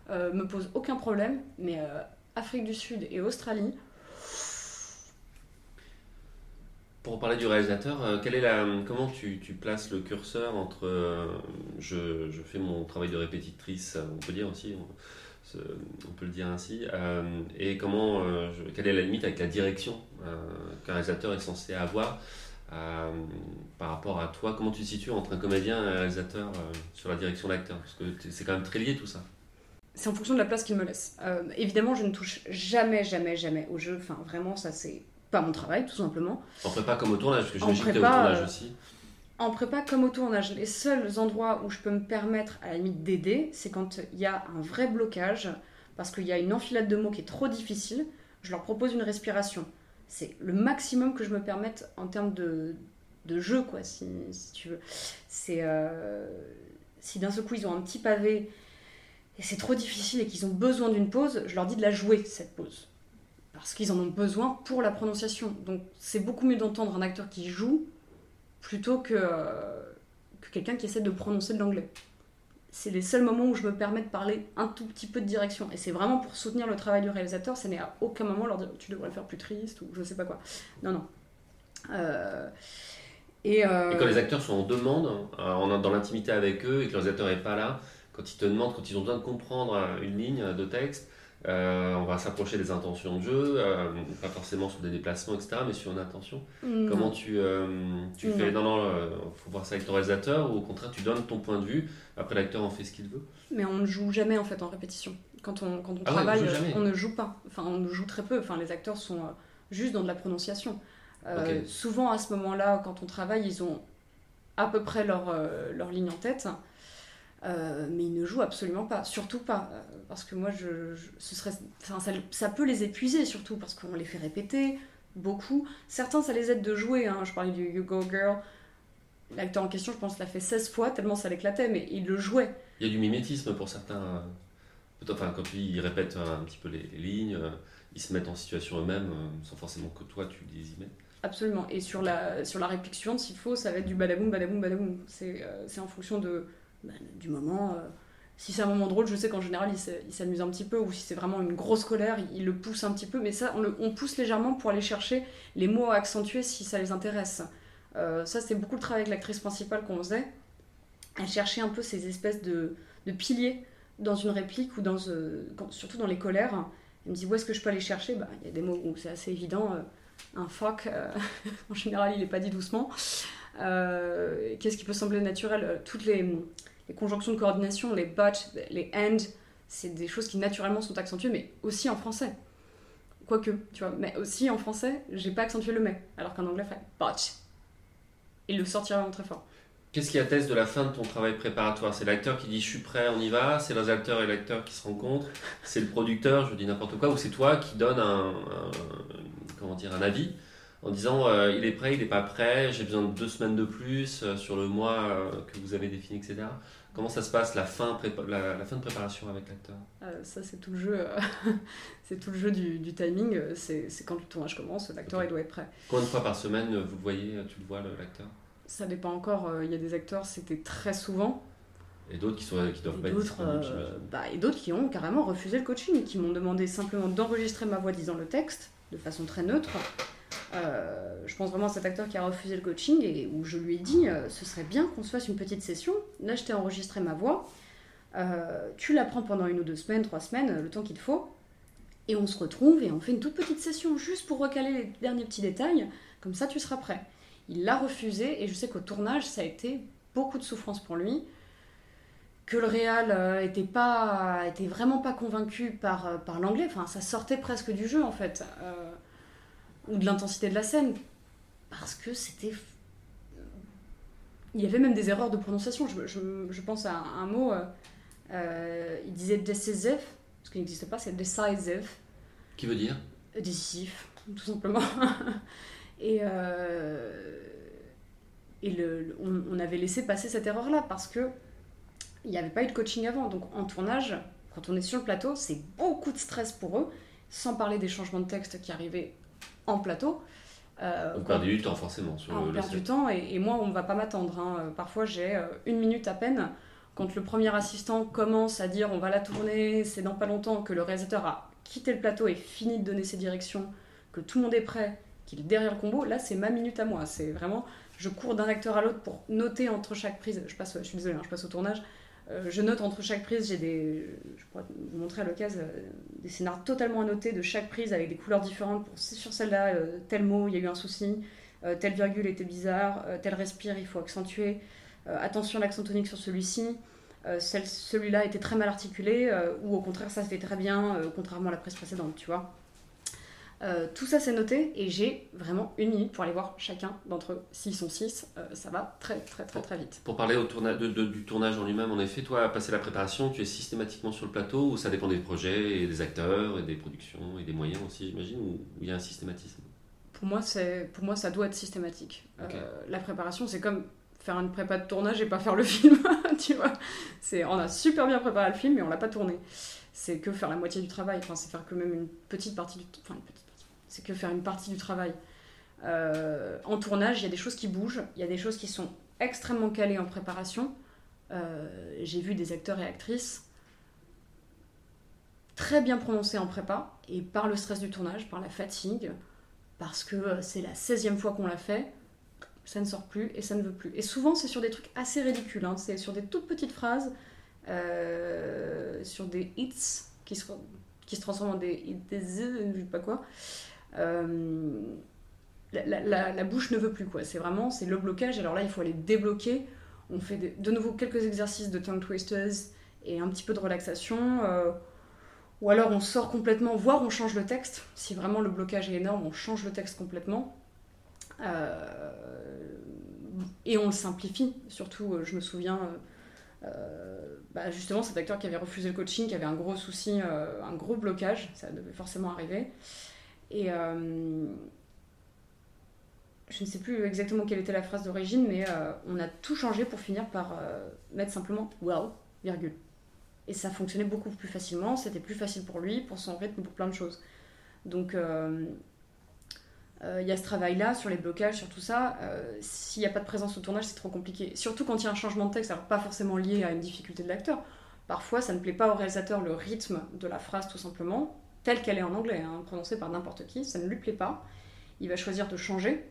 S2: me pose aucun problème, mais euh, Afrique du Sud et Australie.
S1: Pour parler du réalisateur, euh, comment tu, places le curseur entre je, fais mon travail de répétitrice, on peut dire aussi, on peut le dire ainsi, et comment, quelle est la limite avec la direction qu'un réalisateur est censé avoir par rapport à toi? Comment tu te situes entre un comédien et un réalisateur sur la direction d'acteur Parce que c'est quand même très lié tout ça
S2: c'est en fonction de la place qu'il me laisse. Euh, évidemment, je ne touche jamais, jamais, jamais au jeu. Enfin, vraiment, ça, c'est pas mon travail, tout simplement.
S1: En prépa comme au tournage, parce que je me au tournage euh, aussi.
S2: En prépa comme au tournage, les seuls endroits où je peux me permettre, à la limite, d'aider, c'est quand il y a un vrai blocage, parce qu'il y a une enfilade de mots qui est trop difficile. Je leur propose une respiration. C'est le maximum que je me permette en termes de, de jeu, quoi, si, si tu veux. C'est. Euh, si d'un seul coup, ils ont un petit pavé et c'est trop difficile et qu'ils ont besoin d'une pause, je leur dis de la jouer, cette pause. Parce qu'ils en ont besoin pour la prononciation. Donc c'est beaucoup mieux d'entendre un acteur qui joue plutôt que, euh, que quelqu'un qui essaie de prononcer de l'anglais. C'est les seuls moments où je me permets de parler un tout petit peu de direction. Et c'est vraiment pour soutenir le travail du réalisateur, ça n'est à aucun moment leur dire tu devrais le faire plus triste ou je sais pas quoi. Non, non. Euh,
S1: et, euh, et, quand les acteurs sont en demande, hein, dans l'intimité avec eux, et que le réalisateur n'est pas là, quand ils te demandent, quand ils ont besoin de comprendre une ligne de texte, euh, on va s'approcher des intentions de jeu, euh, pas forcément sur des déplacements, etc., mais sur une intention. Comment tu, euh, tu fais? Non, non, il faut voir ça avec ton réalisateur, ou au contraire, tu donnes ton point de vue, après l'acteur en fait ce qu'il veut?
S2: Mais on ne joue jamais en fait en répétition. Quand on, quand on ah travaille, on, ne joue pas. Enfin, on joue très peu. Enfin, les acteurs sont juste dans de la prononciation. Souvent, à ce moment-là, quand on travaille, ils ont à peu près leur, leur ligne en tête. Euh, mais ils ne jouent absolument pas, surtout pas, euh, parce que moi, je, ce serait, ça, ça, peut les épuiser, surtout parce qu'on les fait répéter beaucoup. Certains, ça les aide de jouer, hein. je parlais du You Go Girl, l'acteur en question, je pense, l'a fait 16 fois, tellement ça l'éclatait, mais il le jouait.
S1: Il y a du mimétisme pour certains, enfin, quand ils répètent un petit peu les, lignes, euh, ils se mettent en situation eux-mêmes, sans forcément que toi, tu les y mettes.
S2: Absolument, et sur la, sur la réplique suivante, s'il faut, ça va être du badaboum, badaboum, badaboum. C'est en fonction de bah, du moment. Euh, si c'est un moment drôle, je sais qu'en général, il s'amuse un petit peu, ou si c'est vraiment une grosse colère, il, le pousse un petit peu, mais ça, on, pousse légèrement pour aller chercher les mots à accentuer si ça les intéresse. Euh, ça, c'est beaucoup le travail avec l'actrice principale qu'on faisait. Elle cherchait un peu ces espèces de, piliers dans une réplique, ou dans, euh, surtout dans les colères. Elle me dit où est-ce que je peux aller chercher? Bah, Il y a des mots où c'est assez évident. un fuck, [laughs] en général, il n'est pas dit doucement. Qu'est-ce qui peut sembler naturel? Toutes les les conjonctions de coordination, les but, les and, c'est des choses qui naturellement sont accentuées, mais aussi en français. Quoique, tu vois, mais aussi en français, j'ai pas accentué le mais, alors qu'en anglais, fait. Il le sortira vraiment très fort.
S1: Qu'est-ce qui atteste de la fin de ton travail préparatoire? C'est l'acteur qui dit je suis prêt, on y va? C'est les acteurs et l'acteur qui se rencontrent? C'est le producteur, je dis n'importe quoi? Ou c'est toi qui donne un, comment dire, un avis? En disant euh, il est prêt, il n'est pas prêt, j'ai besoin de deux semaines de plus euh, sur le mois euh, que vous avez défini, etc. Comment ça se passe la fin, la, fin de préparation avec l'acteur?
S2: Ça c'est tout le jeu, [laughs] c'est tout le jeu du, timing. C'est quand le tournage commence, l'acteur il doit être prêt.
S1: Combien de fois par semaine vous le voyez, tu le vois l'acteur?
S2: Ça dépend encore. Il y a des acteurs c'était très souvent.
S1: Et d'autres qui, qui doivent pas
S2: être bah, Et d'autres qui ont carrément refusé le coaching, qui m'ont demandé simplement d'enregistrer ma voix disant le texte de façon très neutre euh, je pense vraiment à cet acteur qui a refusé le coaching et où je lui ai dit euh, ce serait bien qu'on se fasse une petite session. Là, je t'ai enregistré ma voix. Euh, tu la prends pendant une ou deux semaines, trois semaines, le temps qu'il te faut. Et on se retrouve et on fait une toute petite session juste pour recaler les derniers petits détails. Comme ça, tu seras prêt. Il l'a refusé et je sais qu'au tournage, ça a été beaucoup de souffrance pour lui. Que le réal était, pas, était vraiment pas convaincu par, par l'anglais. Enfin, ça sortait presque du jeu en fait ou de l'intensité de la scène, parce que c'était... Il y avait même des erreurs de prononciation. Je, je, je pense à un, mot, euh, euh, il disait décisif, ce qui n'existe pas, c'est decisive.
S1: Qui veut dire?
S2: Décisif, tout simplement. [laughs] et euh, et le, on, on, avait laissé passer cette erreur-là, parce que il n'y avait pas eu de coaching avant. Donc en tournage, quand on est sur le plateau, c'est beaucoup de stress pour eux, sans parler des changements de texte qui arrivaient en plateau.
S1: Euh, on perd du temps forcément sur
S2: ah, On perd du temps et, moi on va pas m'attendre. Hein. Parfois j'ai euh, une minute à peine quand le premier assistant commence à dire on va la tourner, c'est dans pas longtemps que le réalisateur a quitté le plateau et fini de donner ses directions, que tout le monde est prêt, qu'il est derrière le combo, là c'est ma minute à moi. C'est vraiment, je cours d'un acteur à l'autre pour noter entre chaque prise. Je passe, je suis désolée, hein, je passe au tournage. Euh, je note entre chaque prise, j'ai des, je pourrais vous montrer à l'occasion, euh, des scénarios totalement annotés de chaque prise avec des couleurs différentes. Pour, sur celle-là, euh, tel mot, il y a eu un souci, telle virgule était bizarre, tel respire, il faut accentuer. attention l'accent tonique sur celui-ci. celui-là était très mal articulé, ou au contraire, ça se fait très bien, contrairement à la presse précédente, tu vois. Euh, tout ça c'est noté et j'ai vraiment une minute pour aller voir chacun d'entre eux. S'ils sont six, euh, ça va très très très très vite.
S1: Pour parler au du tournage en lui-même, en effet, toi, à passer la préparation, tu es systématiquement sur le plateau ou ça dépend des projets et des acteurs et des productions et des moyens aussi, j'imagine, ou il y a un systématisme?
S2: Pour moi, pour moi, ça doit être systématique. Euh, la préparation, c'est comme faire une prépa de tournage et pas faire le [laughs] film, tu vois. On a super bien préparé le film, mais on l'a pas tourné. C'est que faire la moitié du travail, enfin, c'est faire que même une petite partie du... Enfin, une petite c'est que faire une partie du travail. Euh, en tournage, il y a des choses qui bougent, il y a des choses qui sont extrêmement calées en préparation. Euh, j'ai vu des acteurs et actrices très bien prononcés en prépa, et par le stress du tournage, par la fatigue, parce que euh, c'est la 16e fois qu'on l'a fait, ça ne sort plus et ça ne veut plus. Et souvent, c'est sur des trucs assez ridicules, hein. c'est sur des toutes petites phrases, sur des hits qui se, transforment en des, des, je sais pas quoi. Euh, la, bouche ne veut plus quoi. C'est vraiment c'est le blocage. Alors là, il faut aller débloquer. On fait de, nouveau quelques exercices de tongue twisters et un petit peu de relaxation. Euh, ou alors on sort complètement, voire on change le texte. Si vraiment le blocage est énorme, on change le texte complètement. Euh, et on le simplifie. Surtout, je me souviens, bah, justement, cet acteur qui avait refusé le coaching, qui avait un gros souci, un gros blocage, ça devait forcément arriver. Et euh, je ne sais plus exactement quelle était la phrase d'origine, mais euh, on a tout changé pour finir par euh, mettre simplement well, virgule. Et ça fonctionnait beaucoup plus facilement, c'était plus facile pour lui, pour son rythme, pour plein de choses. Donc il y a ce travail-là sur les blocages, sur tout ça. S'il n'y a pas de présence au tournage, c'est trop compliqué. Surtout quand il y a un changement de texte, alors pas forcément lié à une difficulté de l'acteur. Parfois, ça ne plaît pas au réalisateur le rythme de la phrase, tout simplement telle qu'elle est en anglais, hein, prononcée par n'importe qui, ça ne lui plaît pas. Il va choisir de changer,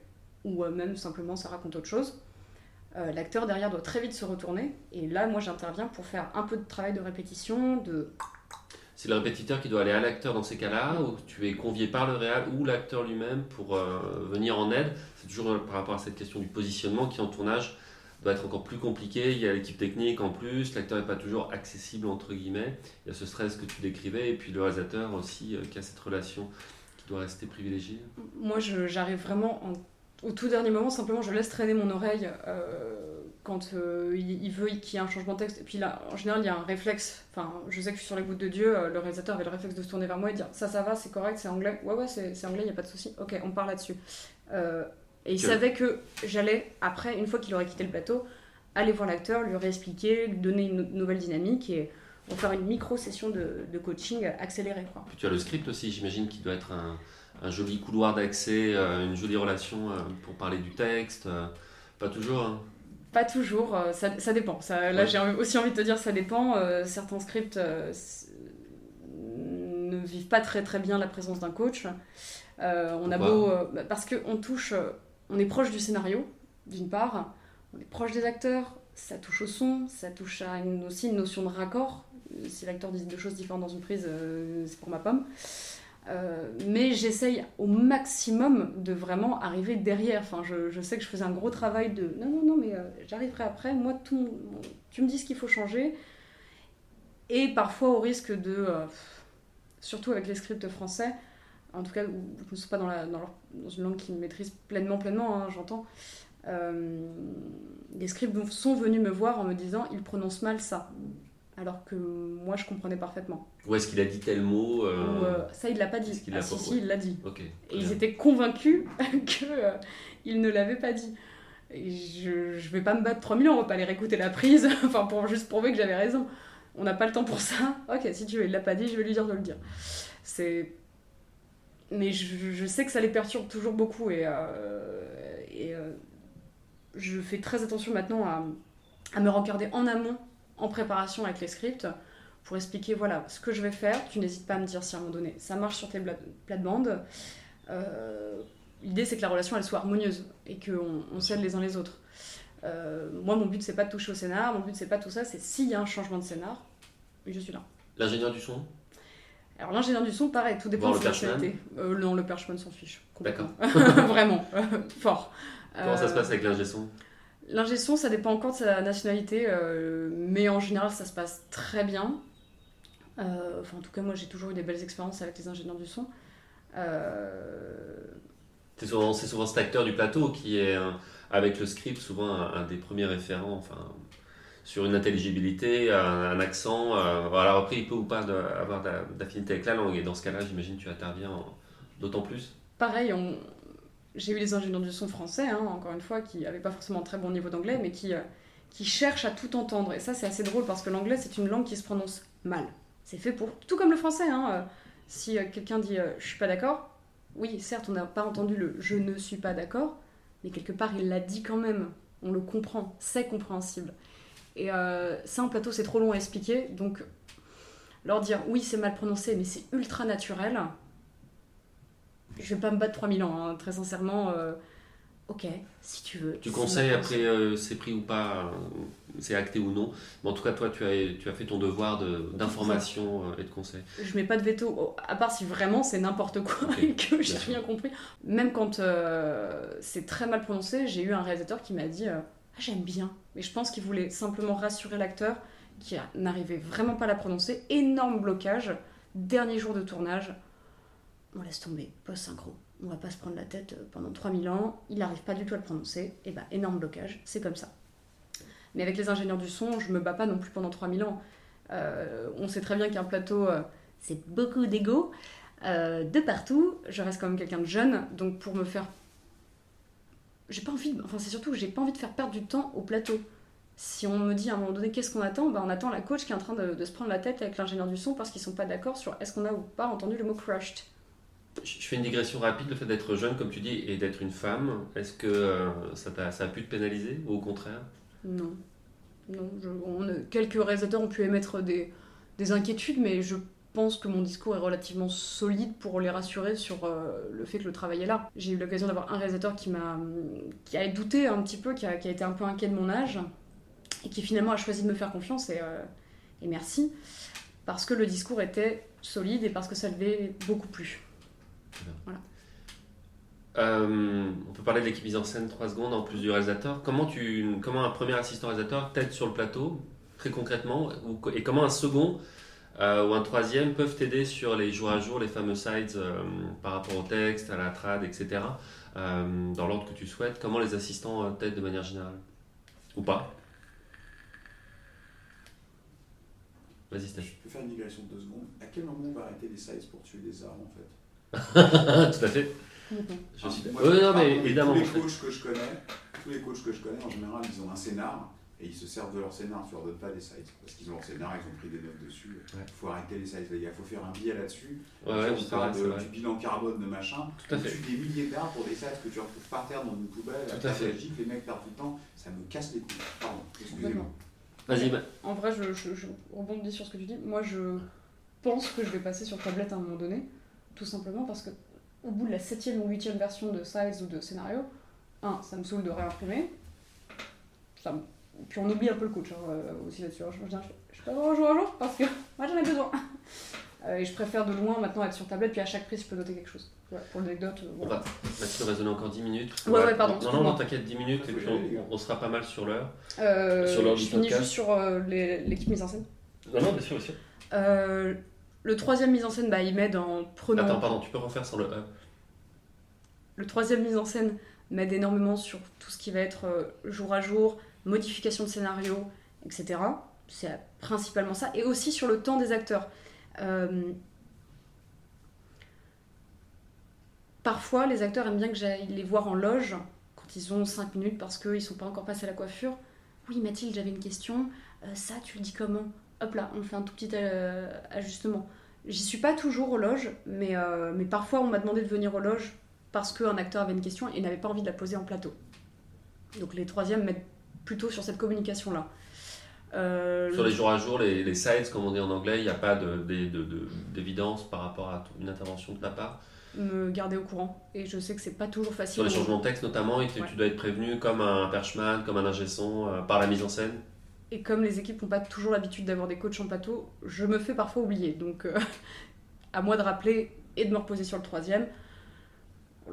S2: ou euh, même simplement ça raconte autre chose. Euh, l'acteur derrière doit très vite se retourner, et là, moi, j'interviens pour faire un peu de travail de répétition, de...
S1: C'est le répétiteur qui doit aller à l'acteur dans ces cas-là, ou tu es convié par le réal ou l'acteur lui-même pour euh, venir en aide? C'est toujours par rapport à cette question du positionnement qui en tournage doit être encore plus compliqué. Il y a l'équipe technique en plus, l'acteur n'est pas toujours accessible entre guillemets. Il y a ce stress que tu décrivais, et puis le réalisateur aussi euh, qui a cette relation qui doit rester privilégiée.
S2: Moi, j'arrive vraiment au tout dernier moment, simplement je laisse traîner mon oreille euh, quand euh, il, veut qu'il y ait un changement de texte. Et puis là, en général, il y a un réflexe. Enfin, je sais que je suis sur les gouttes de Dieu, le réalisateur avait le réflexe de se tourner vers moi et dire ça, ça va, c'est correct, c'est anglais. Ouais, ouais, c'est anglais, il n'y a pas de souci. Ok, on parle là-dessus. Et il savait que j'allais, après, une fois qu'il aurait quitté le plateau, aller voir l'acteur, lui réexpliquer, lui donner une nouvelle dynamique et on faire une micro-session de, coaching accélérée. Quoi.
S1: tu as le script aussi, j'imagine, qui doit être un, un joli couloir d'accès, euh, une jolie relation euh, pour parler du texte. Euh, pas toujours. Hein.
S2: Pas toujours, ça, ça dépend. Ça, là, j'ai aussi envie de te dire, ça dépend. certains scripts ne vivent pas très très bien la présence d'un coach. on a beau. Bah, parce qu'on touche on est proche du scénario, d'une part, on est proche des acteurs, ça touche au son, ça touche à une, notion de raccord. Si l'acteur dit deux choses différentes dans une prise, euh, c'est pour ma pomme. Euh, mais j'essaye au maximum de vraiment arriver derrière. Je, sais que je faisais un gros travail de non, non, non, mais euh, j'arriverai après. Moi, tout, tu me dis ce qu'il faut changer. Et parfois, au risque de. surtout avec les scripts français, en tout cas, ou ne sont pas dans, la, dans, une langue qu'ils maîtrisent pleinement, pleinement, hein, j'entends. Euh, les scripts sont venus me voir en me disant il prononce mal ça, alors que moi je comprenais parfaitement.
S1: Ou est-ce qu'il a dit tel mot euh,
S2: euh, Ça il l'a pas dit. Ah, si, si, il l'a dit. Et ils étaient convaincus [laughs] qu'il ne l'avait pas dit. je, je vais pas me battre 3000 ans, on va pas aller réécouter la prise, [laughs] enfin pour juste prouver que j'avais raison. On n'a pas le temps pour ça. Ok, si tu veux, il l'a pas dit, je vais lui dire de le dire. C'est. Mais je, sais que ça les perturbe toujours beaucoup et, euh, euh, je fais très attention maintenant à, me regarder en amont, en préparation avec les scripts, pour expliquer voilà ce que je vais faire. Tu n'hésites pas à me dire si à un moment donné ça marche sur tes plates-bandes. Euh, L'idée c'est que la relation elle soit harmonieuse et qu'on on s'aide les uns les autres. Moi mon but c'est pas de toucher au scénar, mon but c'est pas tout ça, c'est s'il y a un changement de scénar, je suis là.
S1: L'ingénieur du son?
S2: Alors l'ingénieur du son, pareil, tout dépend
S1: Voir
S2: de
S1: le
S2: sa nationalité. Euh, non, le perchman s'en fiche. complètement. [laughs] Vraiment, euh, fort.
S1: Comment ça se
S2: Euh,
S1: passe avec l'ingé son?
S2: L'ingé son, ça dépend encore de sa nationalité, euh, mais en général, ça se passe très bien. Euh, enfin, en tout cas, moi, j'ai toujours eu des belles expériences avec les ingénieurs du son. Euh,
S1: C'est souvent, cet acteur du plateau qui est, euh, avec le script, souvent un, un des premiers référents enfin, sur une intelligibilité, un, accent. euh, après, il peut ou pas avoir d'a- d'affinité avec la langue. Et dans ce cas-là, j'imagine tu interviens en- d'autant plus.
S2: pareil, on... j'ai eu des ingénieurs du son français, hein, encore une fois, qui n'avaient pas forcément un très bon niveau d'anglais, mais qui, euh, qui cherchent à tout entendre. Et ça, c'est assez drôle parce que l'anglais, c'est une langue qui se prononce mal. C'est fait pour. Tout comme le français. Hein, euh, si euh, quelqu'un dit je suis pas d'accord, oui, certes, on n'a pas entendu le je ne suis pas d'accord, mais quelque part, il l'a dit quand même. On le comprend, c'est compréhensible. Et euh, ça, en plateau, c'est trop long à expliquer. Donc, leur dire oui, c'est mal prononcé, mais c'est ultra naturel. Je vais pas me battre 3000 ans, hein, très sincèrement. euh, ok, si tu veux.
S1: Tu conseilles après, euh, c'est pris ou pas, euh, c'est acté ou non. Mais en tout cas, toi, tu as, tu as fait ton devoir de- d'information euh, et de conseil.
S2: Je mets pas de veto, à part si vraiment c'est n'importe quoi
S1: Ok, [laughs]
S2: et que j'ai rien compris. Même quand euh, c'est très mal prononcé, j'ai eu un réalisateur qui m'a dit euh, Ah, J'aime bien. Mais je pense qu'il voulait simplement rassurer l'acteur qui n'arrivait vraiment pas à la prononcer. Énorme blocage. Dernier jour de tournage, on laisse tomber, post-synchro. On va pas se prendre la tête euh, pendant 3000 ans. Il n'arrive pas du tout à le prononcer. Et bah, énorme blocage, c'est comme ça. Mais avec les ingénieurs du son, je me bats pas non plus pendant 3000 ans. Euh, on sait très bien qu'un plateau, euh, c'est beaucoup d'ego. de partout, je reste quand même quelqu'un de jeune, donc pour me faire. J'ai pas envie, de- enfin c'est surtout que j'ai pas envie de faire perdre du temps au plateau. Si on me dit à un moment donné qu'est-ce qu'on attend, bah, on attend la coach qui est en train de, de se prendre la tête avec l'ingénieur du son parce qu'ils sont pas d'accord sur est-ce qu'on a ou pas entendu le mot crushed.
S1: Je fais une digression rapide, le fait d'être jeune, comme tu dis, et d'être une femme, est-ce que euh, ça, t'a- ça a pu te pénaliser ou au contraire?
S2: Non. Non, je- on, a- quelques réalisateurs ont pu émettre des, des inquiétudes, mais je pense que mon discours est relativement solide pour les rassurer sur euh, le fait que le travail est là. J'ai eu l'occasion d'avoir un réalisateur qui m'a qui a douté un petit peu, qui a, qui a été un peu inquiet de mon âge, et qui finalement a choisi de me faire confiance, et, euh, et merci, parce que le discours était solide et parce que ça levait beaucoup plus.
S1: Euh, on peut parler de l'équipe mise en scène 3 secondes en plus du réalisateur. Comment, tu, comment un premier assistant réalisateur t'aide sur le plateau, très concrètement, et comment un second euh, ou un troisième peuvent t'aider sur les jours à jour, les fameux sides euh, par rapport au texte, à la trad, etc. euh, dans l'ordre que tu souhaites. Comment les assistants euh, t'aident de manière générale? Ou pas? Vas-y, Steph.
S3: Je peux faire une digression de deux secondes. À quel moment on va arrêter les size pour tuer des arbres en fait? [laughs]
S1: Tout à fait. Je suis...
S3: Moi,
S1: Oui,
S3: je
S1: non, mais
S3: de
S1: évidemment.
S3: Tous les coachs que je connais, tous les coachs que je connais, en général, ils ont un scénar et ils se servent de leur scénar. Tu leur donnes pas des sites parce qu'ils ont leur scénar, ils ont pris des notes dessus. Il
S1: Ouais.
S3: faut arrêter les sites, les gars. Il faut faire un billet là-dessus.
S1: Ouais, ouais,
S3: on parle de- du bilan carbone de machin.
S1: Tout à fait.
S3: des milliers d'arbres pour des sites que tu retrouves par terre dans une poubelle.
S1: Tout à fait.
S3: Les mecs perdent du temps. Ça me casse les couilles. Pardon, excusez-moi.
S1: Vas-y, Ma-
S2: En vrai, je, je- je rebondis sur ce que tu dis. Moi, je pense que je vais passer sur tablette à un moment donné, tout simplement parce que au bout de la septième ou huitième version de Size ou de scénario, un, ça me saoule de réimprimer. Ça me- Puis on oublie un peu le coach hein, euh, aussi là-dessus. Je, je, je suis pas vraiment jour à jour parce que [laughs] moi j'en ai besoin. [laughs] Euh, et je préfère de loin maintenant être sur tablette, puis à chaque prise je peux noter quelque chose. Voilà, pour l'anecdote. euh,
S1: On va Mathieu raisonner encore 10 minutes.
S2: Ouais, ouais, pardon,
S1: Non, non, t'inquiète, 10 minutes et puis on, on sera pas mal sur l'heure.
S2: Euh,
S1: Sur
S2: je
S1: du
S2: finis
S1: podcast.
S2: juste sur euh, les- l'équipe mise en scène.
S1: Non, non, bien sûr, bien sûr.
S2: Euh, le troisième mise en scène, bah, il m'aide en prenant.
S1: Attends, pardon, tu peux refaire sans le E.
S2: Le troisième mise en scène m'aide énormément sur tout ce qui va être euh, jour à jour, modification de scénario, etc. C'est principalement ça. Et aussi sur le temps des acteurs. Euh, Parfois, les acteurs aiment bien que j'aille les voir en loge quand ils ont 5 minutes parce qu'ils sont pas encore passés à la coiffure. Oui, Mathilde, j'avais une question. Euh, ça, tu le dis comment? Hop là, on fait un tout petit euh, ajustement. J'y suis pas toujours aux loges, mais, mais parfois on m'a demandé de venir aux loges parce qu'un acteur avait une question et n'avait pas envie de la poser en plateau. Donc les troisièmes mettent plutôt sur cette communication-là.
S1: Euh, sur les jours à jour, les, les sides, comme on dit en anglais, il n'y a pas d'évidence par rapport à une intervention de ta part
S2: me garder au courant. Et je sais que c'est pas toujours facile.
S1: Sur les changements de texte notamment, et tu dois être prévenu comme un perchman, comme un ingé son, euh, par la mise en scène
S2: Et comme les équipes n'ont pas toujours l'habitude d'avoir des coachs en plateau, je me fais parfois oublier. Donc euh, [laughs] à moi de rappeler et de me reposer sur le troisième,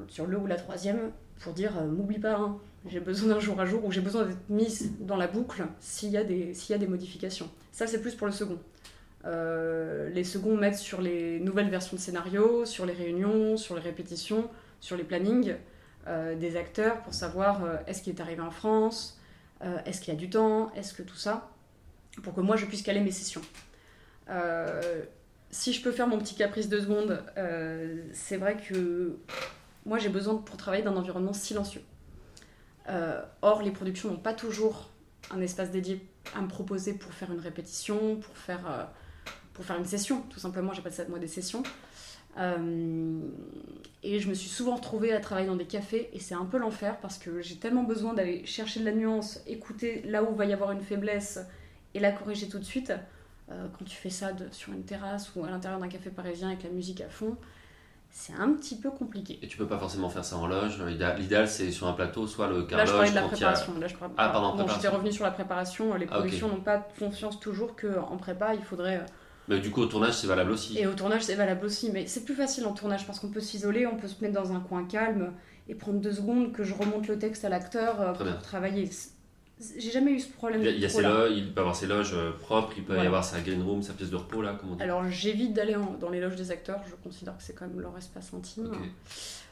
S2: sur le ou la troisième, pour dire m'oublie pas, hein, j'ai besoin d'un jour à jour ou j'ai besoin d'être mise dans la boucle s'il y, a des, modifications. Ça, c'est plus pour le second. Euh, les seconds mettent sur les nouvelles versions de scénario, sur les réunions, sur les répétitions, sur les plannings euh, des acteurs pour savoir euh, est-ce qu'il est arrivé en France, est-ce qu'il y a du temps, est-ce que tout ça, pour que moi je puisse caler mes sessions. si je peux faire mon petit caprice de seconde, c'est vrai que moi j'ai besoin pour travailler d'un environnement silencieux. Euh, or, les productions n'ont pas toujours un espace dédié à me proposer pour faire une répétition, pour faire, euh, pour faire une session, tout simplement, j'appelle ça moi des sessions. Euh, et je me suis souvent retrouvée à travailler dans des cafés et c'est un peu l'enfer parce que j'ai tellement besoin d'aller chercher de la nuance, écouter là où va y avoir une faiblesse et la corriger tout de suite. quand tu fais ça sur une terrasse ou à l'intérieur d'un café parisien avec la musique à fond, c'est un petit peu compliqué.
S1: Et tu peux pas forcément faire ça en loge. L'idéal, c'est sur un plateau, soit le
S2: quart Là, je parlais de la préparation.
S1: Là,
S2: je
S1: Ah, pardon,
S2: bon, j'étais revenu sur la préparation. Les ah, productions n'ont pas confiance toujours qu'en prépa, il faudrait. Euh,
S1: mais du coup, au tournage, c'est valable aussi.
S2: Et au tournage, c'est valable aussi. Mais c'est plus facile en tournage parce qu'on peut s'isoler, on peut se mettre dans un coin calme et prendre deux secondes que je remonte le texte à l'acteur euh, pour travailler j'ai jamais eu ce problème.
S1: Il, y a ses loges, il peut avoir ses loges euh, propres, il peut y avoir sa green room, sa pièce de repos là, comment
S2: Alors j'évite d'aller dans les loges des acteurs, je considère que c'est quand même leur espace intime.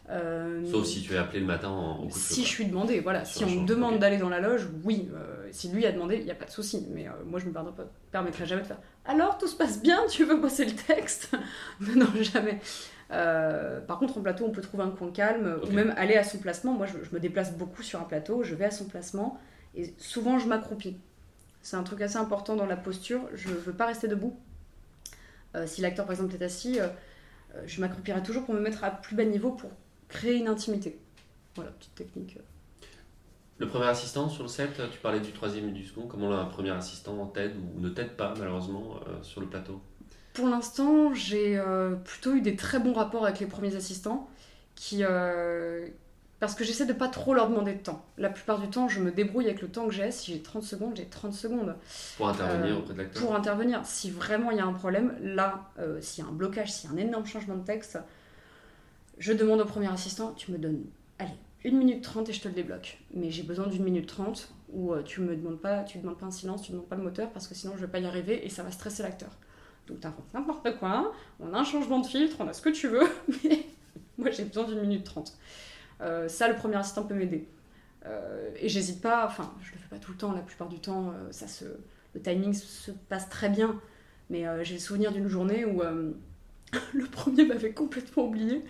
S1: Euh, Sauf si tu es appelé le matin en,
S2: Si je suis demandé, voilà. Si on me demande d'aller dans la loge, oui. Euh, si lui a demandé, il n'y a pas de souci. Mais moi, je ne me permettrai jamais de faire. Alors, tout se passe bien, tu veux bosser le texte? [laughs] Non, jamais. par contre, en plateau, on peut trouver un coin calme ou même aller à son placement. Moi, je, me déplace beaucoup sur un plateau, je vais à son placement et souvent, je m'accroupis. C'est un truc assez important dans la posture. Je ne veux pas rester debout. Euh, si l'acteur, par exemple, est assis, euh, euh, je m'accroupirai toujours pour me mettre à plus bas niveau pour créer une intimité. Voilà, petite technique.
S1: Le premier assistant sur le set, tu parlais du troisième et du second. Comment un premier assistant t'aide ou ne t'aide pas, malheureusement, sur le plateau?
S2: Pour l'instant, j'ai plutôt eu des très bons rapports avec les premiers assistants qui, parce que j'essaie de pas trop leur demander de temps. La plupart du temps, je me débrouille avec le temps que j'ai. Si j'ai 30 secondes, j'ai 30 secondes.
S1: Pour intervenir euh, auprès de l'acteur
S2: Pour intervenir. Si vraiment il y a un problème, là, euh, s'il y a un blocage, s'il y a un énorme changement de texte, je demande au premier assistant, tu me donnes, allez, 1 minute 30 et je te le débloque. Mais j'ai besoin d'une minute 30 où euh, tu me demandes pas, tu demandes pas un silence, tu ne demandes pas le moteur parce que sinon je vais pas y arriver et ça va stresser l'acteur. Donc t'inventes n'importe quoi, on a un changement de filtre, on a ce que tu veux, [laughs] mais moi j'ai besoin d'une minute 30. Euh, ça, le premier assistant peut m'aider. Euh, et j'hésite pas, enfin, je le fais pas tout le temps, la plupart du temps, euh, ça se, le timing se passe très bien. Mais j'ai le souvenir d'une journée où [laughs] le premier m'avait complètement oublié.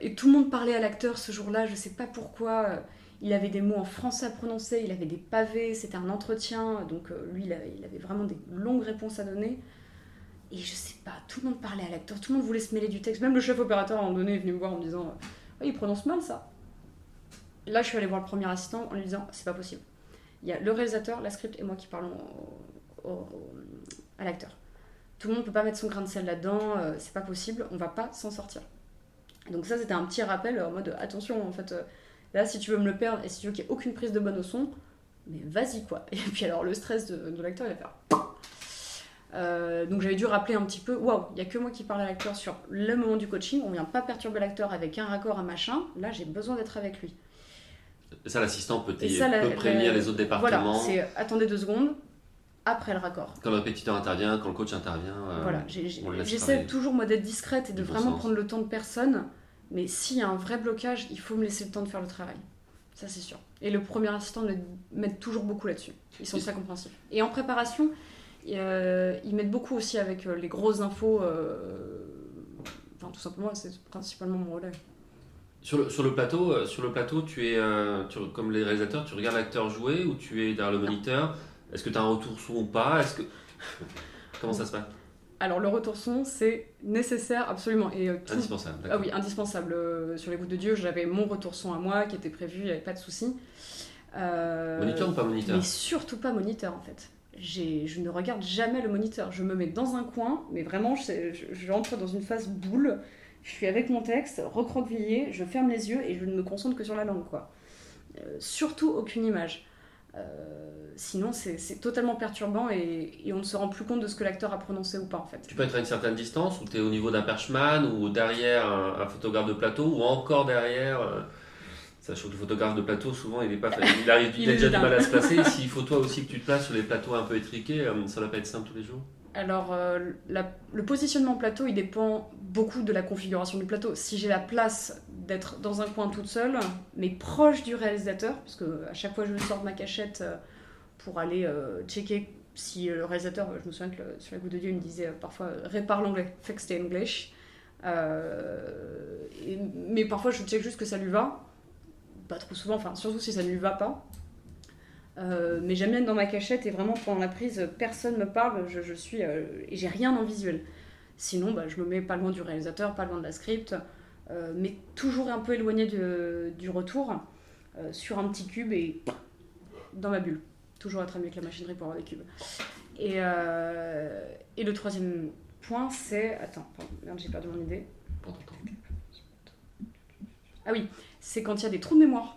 S2: et tout le monde parlait à l'acteur ce jour-là, je sais pas pourquoi. il avait des mots en français à prononcer, il avait des pavés, c'était un entretien, donc lui il avait, il avait, vraiment des longues réponses à donner. Et je sais pas, tout le monde parlait à l'acteur, tout le monde voulait se mêler du texte, même le chef opérateur à un moment donné est venu me voir en me disant il prononce mal ça. Là, je suis allée voir le premier assistant en lui disant c'est pas possible. Il y a le réalisateur, la script et moi qui parlons à l'acteur. Tout le monde peut pas mettre son grain de sel là-dedans, euh, c'est pas possible, on va pas s'en sortir. Donc ça, c'était un petit rappel en mode attention, en fait, euh, là, si tu veux me le perdre et si tu veux qu'il n'y ait aucune prise de bonne au son, mais vas-y quoi. [laughs] Et puis alors, le stress de, de l'acteur, il va faire euh, donc j'avais dû rappeler un petit peu, waouh, il n'y a que moi qui parle à l'acteur sur le moment du coaching, on vient pas perturber l'acteur avec un raccord, un machin, là j'ai besoin d'être avec lui.
S1: Ça, l'assistant peut, prévenir les autres départements.
S2: Voilà, c'est attendez deux secondes, après le raccord.
S1: Quand le répétiteur intervient, quand le coach intervient.
S2: Euh, voilà, j'essaie toujours moi d'être discrète et de vraiment prendre le temps de personne, mais s'il y a un vrai blocage, il faut me laisser le temps de faire le travail. Ça, c'est sûr. Et le premier assistant met toujours beaucoup là-dessus. Ils sont très compréhensifs. Et en préparation, euh, ils mettent beaucoup aussi avec euh, les grosses infos. Euh, enfin, tout simplement, c'est principalement mon relais.
S1: Sur le, sur le plateau, sur le plateau, tu es comme les réalisateurs, tu regardes l'acteur jouer ou tu es derrière le moniteur? Est-ce que tu as un retour son ou pas? Est-ce que [laughs] comment ça se passe?
S2: Alors le retour son, c'est nécessaire absolument.
S1: Et, indispensable.
S2: Ah oui, indispensable. sur les gouttes de Dieu, j'avais mon retour son à moi qui était prévu, il n'y avait pas de souci.
S1: moniteur ou pas moniteur?
S2: Mais surtout pas moniteur en fait je ne regarde jamais le moniteur. Je me mets dans un coin, mais vraiment, je, je, rentre dans une phase boule. Je suis avec mon texte, recroquevillé, je ferme les yeux et je ne me concentre que sur la langue. quoi. Euh, surtout aucune image. Euh, sinon, c'est totalement perturbant et, on ne se rend plus compte de ce que l'acteur a prononcé ou pas en fait.
S1: Tu peux être à une certaine distance, ou tu es au niveau d'un perchman, ou derrière un, photographe de plateau, ou encore derrière. Sachant que le photographe de plateau, souvent, il est pas il arrive, il, a déjà du mal à se placer. [laughs] S'il faut toi aussi que tu te places sur les plateaux un peu étriqués, euh, ça va pas être simple tous les jours.
S2: Alors, euh, le positionnement plateau, il dépend beaucoup de la configuration du plateau. Si j'ai la place d'être dans un coin toute seule, mais proche du réalisateur, parce que à chaque fois je sors de ma cachette euh, pour aller checker si le réalisateur, je me souviens que sur la goutte de Dieu, il me disait parfois répare l'anglais, fix the English. mais parfois je check juste que ça lui va pas trop souvent, enfin surtout si ça ne lui va pas. Euh, mais j'aime bien être dans ma cachette et vraiment pendant la prise, personne me parle, je, suis euh, et j'ai rien en visuel. Sinon, bah, je me mets pas loin du réalisateur, pas loin de la script, euh, mais toujours un peu éloigné du retour, sur un petit cube et dans ma bulle. Toujours être mieux que la machinerie pour avoir des cubes. Et, et le troisième point, c'est. Attends, merde, j'ai perdu mon idée. Ah oui, c'est quand il y a des trous de mémoire.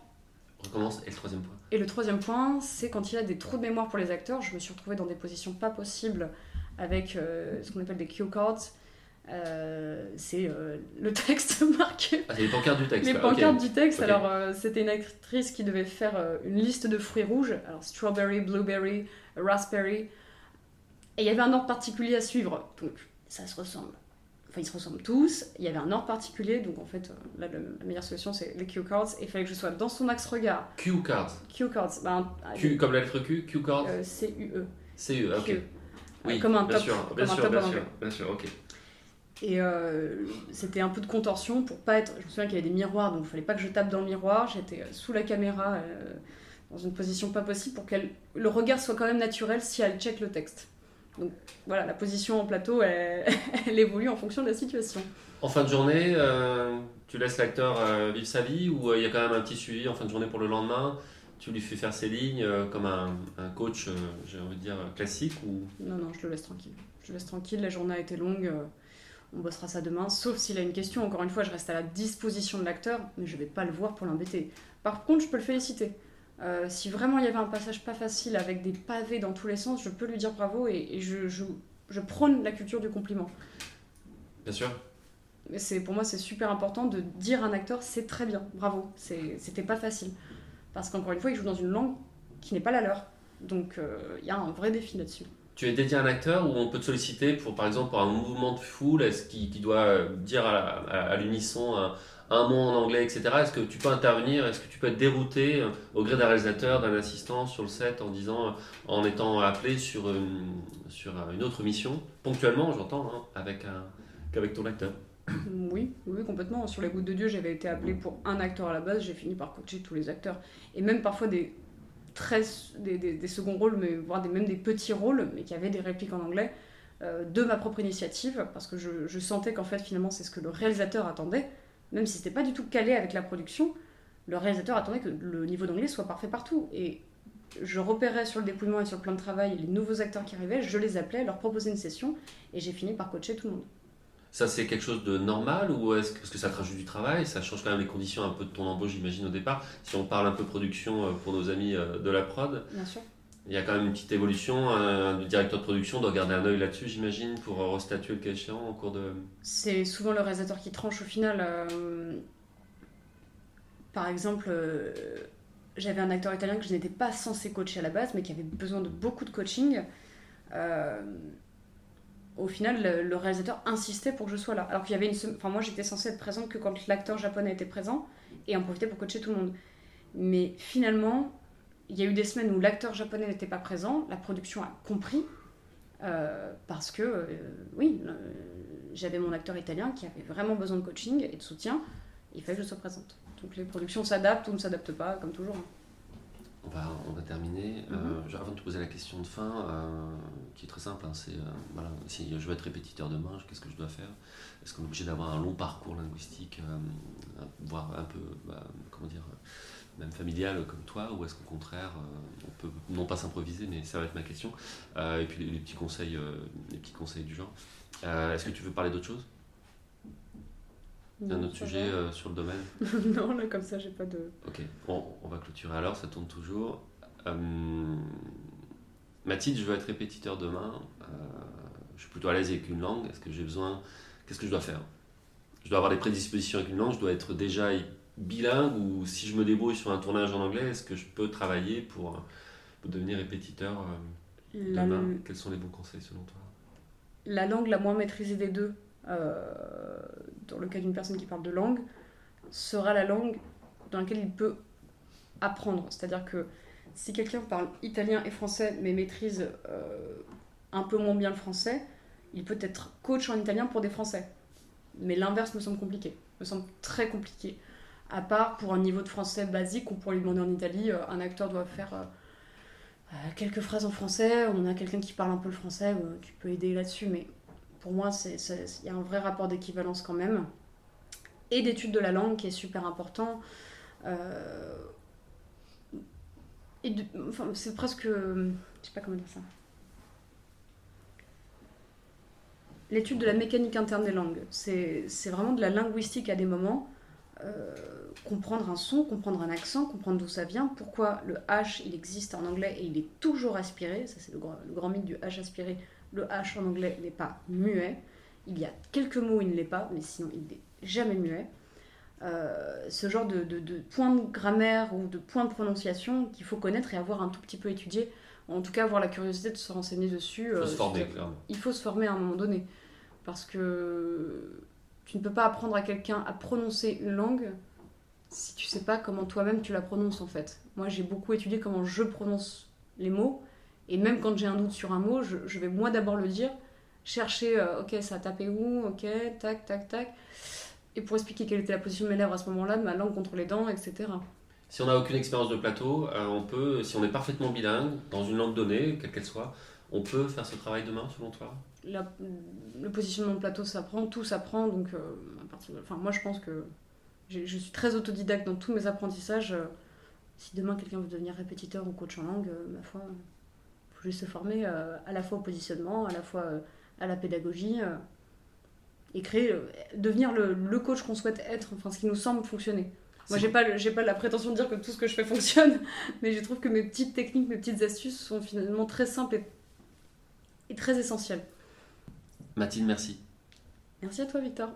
S1: On recommence, et le troisième point
S2: Et le troisième point, c'est quand il y a des trous de mémoire pour les acteurs. Je me suis retrouvée dans des positions pas possibles avec euh, ce qu'on appelle des cue cards. Euh, c'est euh, le texte [laughs] marqué.
S1: Ah, c'est les pancartes du texte.
S2: Les pancartes du texte. Alors, c'était une actrice qui devait faire une liste de fruits rouges. Alors, strawberry, blueberry, raspberry. Et il y avait un ordre particulier à suivre. Donc, ça se ressemble enfin ils se ressemblent tous, il y avait un ordre particulier, donc en fait, euh, la meilleure solution c'est les cue cards, et il fallait que je sois dans son axe regard.
S1: Cue cards
S2: Cue cards, ben,
S1: Q, comme la lettre Q, cue cards
S2: euh, C-U-E.
S1: C-U, e, ok. Euh,
S2: oui, comme un
S1: bien
S2: top,
S1: sûr, bien sûr, bien sûr, bien sûr, ok.
S2: Et c'était un peu de contorsion pour pas être. Je me souviens qu'il y avait des miroirs, donc il fallait pas que je tape dans le miroir. J'étais sous la caméra, dans une position pas possible pour que le regard soit quand même naturel si elle check le texte. Donc voilà, la position en plateau, [laughs] elle, évolue en fonction de la situation.
S1: En fin de journée, euh, tu laisses l'acteur euh, vivre sa vie ou euh, il y a quand même un petit suivi en fin de journée pour le lendemain? Tu lui fais faire ses lignes comme un, coach, j'ai envie de dire, classique ou...
S2: Non, non, je le laisse tranquille. Je le laisse tranquille, la journée a été longue, on bossera ça demain, sauf s'il a une question. Encore une fois, je reste à la disposition de l'acteur, mais je ne vais pas le voir pour l'embêter. Par contre, je peux le féliciter. Euh, si vraiment il y avait un passage pas facile avec des pavés dans tous les sens, je peux lui dire bravo et, je, je, prône la culture du compliment.
S1: Bien sûr.
S2: C'est, pour moi, c'est super important de dire à un acteur c'est très bien, bravo. c'était pas facile. Parce qu'encore une fois, il joue dans une langue qui n'est pas la leur. Donc euh, il y a un vrai défi là-dessus.
S1: Tu es dédié à un acteur ou on peut te solliciter pour, par exemple, pour un mouvement de foule? Est-ce qu'il, doit dire à, l'unisson un mot en anglais, etc. Est-ce que tu peux intervenir? Est-ce que tu peux être dérouté euh, au gré d'un réalisateur, d'un assistant sur le set en disant, euh, en étant appelé sur, euh, sur une autre mission, ponctuellement, j'entends, hein, avec, un, ton acteur [coughs]
S2: oui, oui, complètement. Sur les gouttes de Dieu, j'avais été appelé pour un acteur à la base, j'ai fini par coacher tous les acteurs. Et même parfois des, des, seconds rôles, mais voire même des petits rôles, mais qui avaient des répliques en anglais, de ma propre initiative, parce que je, je sentais qu'en fait, finalement, c'est ce que le réalisateur attendait même si c'était pas du tout calé avec la production, le réalisateur attendait que le niveau d'anglais soit parfait partout. Et je repérais sur le dépouillement et sur le plan de travail les nouveaux acteurs qui arrivaient, je les appelais, leur proposais une session, et j'ai fini par coacher tout le monde.
S1: Ça, c'est quelque chose de normal ou est-ce que, parce que ça te rajoute du travail? Ça change quand même les conditions un peu de ton embauche, j'imagine, au départ. Si on parle un peu production euh, pour nos amis euh, de la prod.
S2: Bien sûr.
S1: Il y a quand même une petite évolution. Un, directeur de production doit garder un œil là-dessus, j'imagine, pour restatuer le cas échéant en cours de.
S2: C'est souvent le réalisateur qui tranche au final. Euh, par exemple, euh, j'avais un acteur italien que je n'étais pas censé coacher à la base, mais qui avait besoin de beaucoup de coaching. Euh, au final, le, réalisateur insistait pour que je sois là. Alors qu'il y avait une. Enfin, moi, j'étais censée être présente que quand l'acteur japonais était présent et en profiter pour coacher tout le monde. Mais finalement, il y a eu des semaines où l'acteur japonais n'était pas présent, la production a compris, euh, parce que, euh, oui, j'avais mon acteur italien qui avait vraiment besoin de coaching et de soutien, il fallait que je sois présente. Donc les productions s'adaptent ou ne s'adaptent pas, comme toujours. Hein.
S1: On va, on va terminer. Mhm. Euh, avant de te poser la question de fin, euh, qui est très simple, hein, c'est euh, voilà, si je veux être répétiteur demain, qu'est-ce que je dois faire? Est-ce qu'on est obligé d'avoir un long parcours linguistique, voire un peu, bah, comment dire, même familial comme toi, ou est-ce qu'au contraire, on peut non pas s'improviser, mais ça va être ma question. et puis les, petits conseils, les petits conseils du genre. est-ce que tu veux parler d'autre chose? Un autre sujet euh, sur le domaine? [laughs]
S2: Non, là, comme ça, j'ai pas de.
S1: Ok, bon, on va clôturer alors, ça tourne toujours. Euh, Mathilde, je veux être répétiteur demain. Euh, je suis plutôt à l'aise avec une langue. Est-ce que j'ai besoin. Qu'est-ce que je dois faire? Je dois avoir des prédispositions avec une langue, je dois être déjà bilingue ou si je me débrouille sur un tournage en anglais, est-ce que je peux travailler pour, devenir répétiteur demain? Quels sont les bons conseils selon toi?
S2: La langue la moins maîtrisée des deux, dans le cas d'une personne qui parle de langue, sera la langue dans laquelle il peut apprendre. C'est-à-dire que si quelqu'un parle italien et français mais maîtrise euh, un peu moins bien le français, il peut être coach en italien pour des Français. Mais l'inverse me semble compliqué, me semble très compliqué. À part pour un niveau de français basique, on pourrait lui demander en Italie, euh, un acteur doit faire euh, quelques phrases en français, on a quelqu'un qui parle un peu le français, qui peut aider là-dessus, mais pour moi, il y a un vrai rapport d'équivalence quand même. Et d'étude de la langue qui est super important. Euh, enfin, c'est presque. Je sais pas comment dire ça. L'étude de la mécanique interne des langues. C'est vraiment de la linguistique à des moments. Euh, comprendre un son, comprendre un accent, comprendre d'où ça vient, pourquoi le H il existe en anglais et il est toujours aspiré, ça c'est le, grand mythe du H aspiré, le H en anglais n'est pas muet. Il y a quelques mots où il ne l'est pas, mais sinon il n'est jamais muet. Euh, ce genre de, de, points de grammaire ou de points de prononciation qu'il faut connaître et avoir un tout petit peu étudié. En tout cas, avoir la curiosité de se renseigner dessus.
S1: Il faut se euh, former,
S2: Il faut se former à un moment donné. Parce que tu ne peux pas apprendre à quelqu'un à prononcer une langue si tu sais pas comment toi-même tu la prononces en fait. Moi, j'ai beaucoup étudié comment je prononce les mots et même quand j'ai un doute sur un mot, je, vais moi d'abord le dire, chercher, euh, ok, ça a tapé où, ok, tac, tac, tac. Et pour expliquer quelle était la position de mes lèvres à ce moment-là, de ma langue contre les dents, etc.
S1: Si on n'a aucune expérience de plateau, euh, on peut, si on est parfaitement bilingue, dans une langue donnée, quelle qu'elle soit, on peut faire ce travail demain, selon toi?
S2: Le positionnement de plateau s'apprend, tout s'apprend. Donc, euh, à partir enfin, moi, je pense que je suis très autodidacte dans tous mes apprentissages. si demain quelqu'un veut devenir répétiteur ou coach en langue, ma foi, se former euh, à la fois au positionnement, à la fois euh, à la pédagogie euh, et créer, devenir le, coach qu'on souhaite être, enfin ce qui nous semble fonctionner. Moi, j'ai pas, j'ai pas la prétention de dire que tout ce que je fais [laughs] fonctionne, mais je trouve que mes petites techniques, mes petites astuces sont finalement très simples et, et très essentielles.
S1: Mathilde, merci.
S2: Merci à toi, Victor.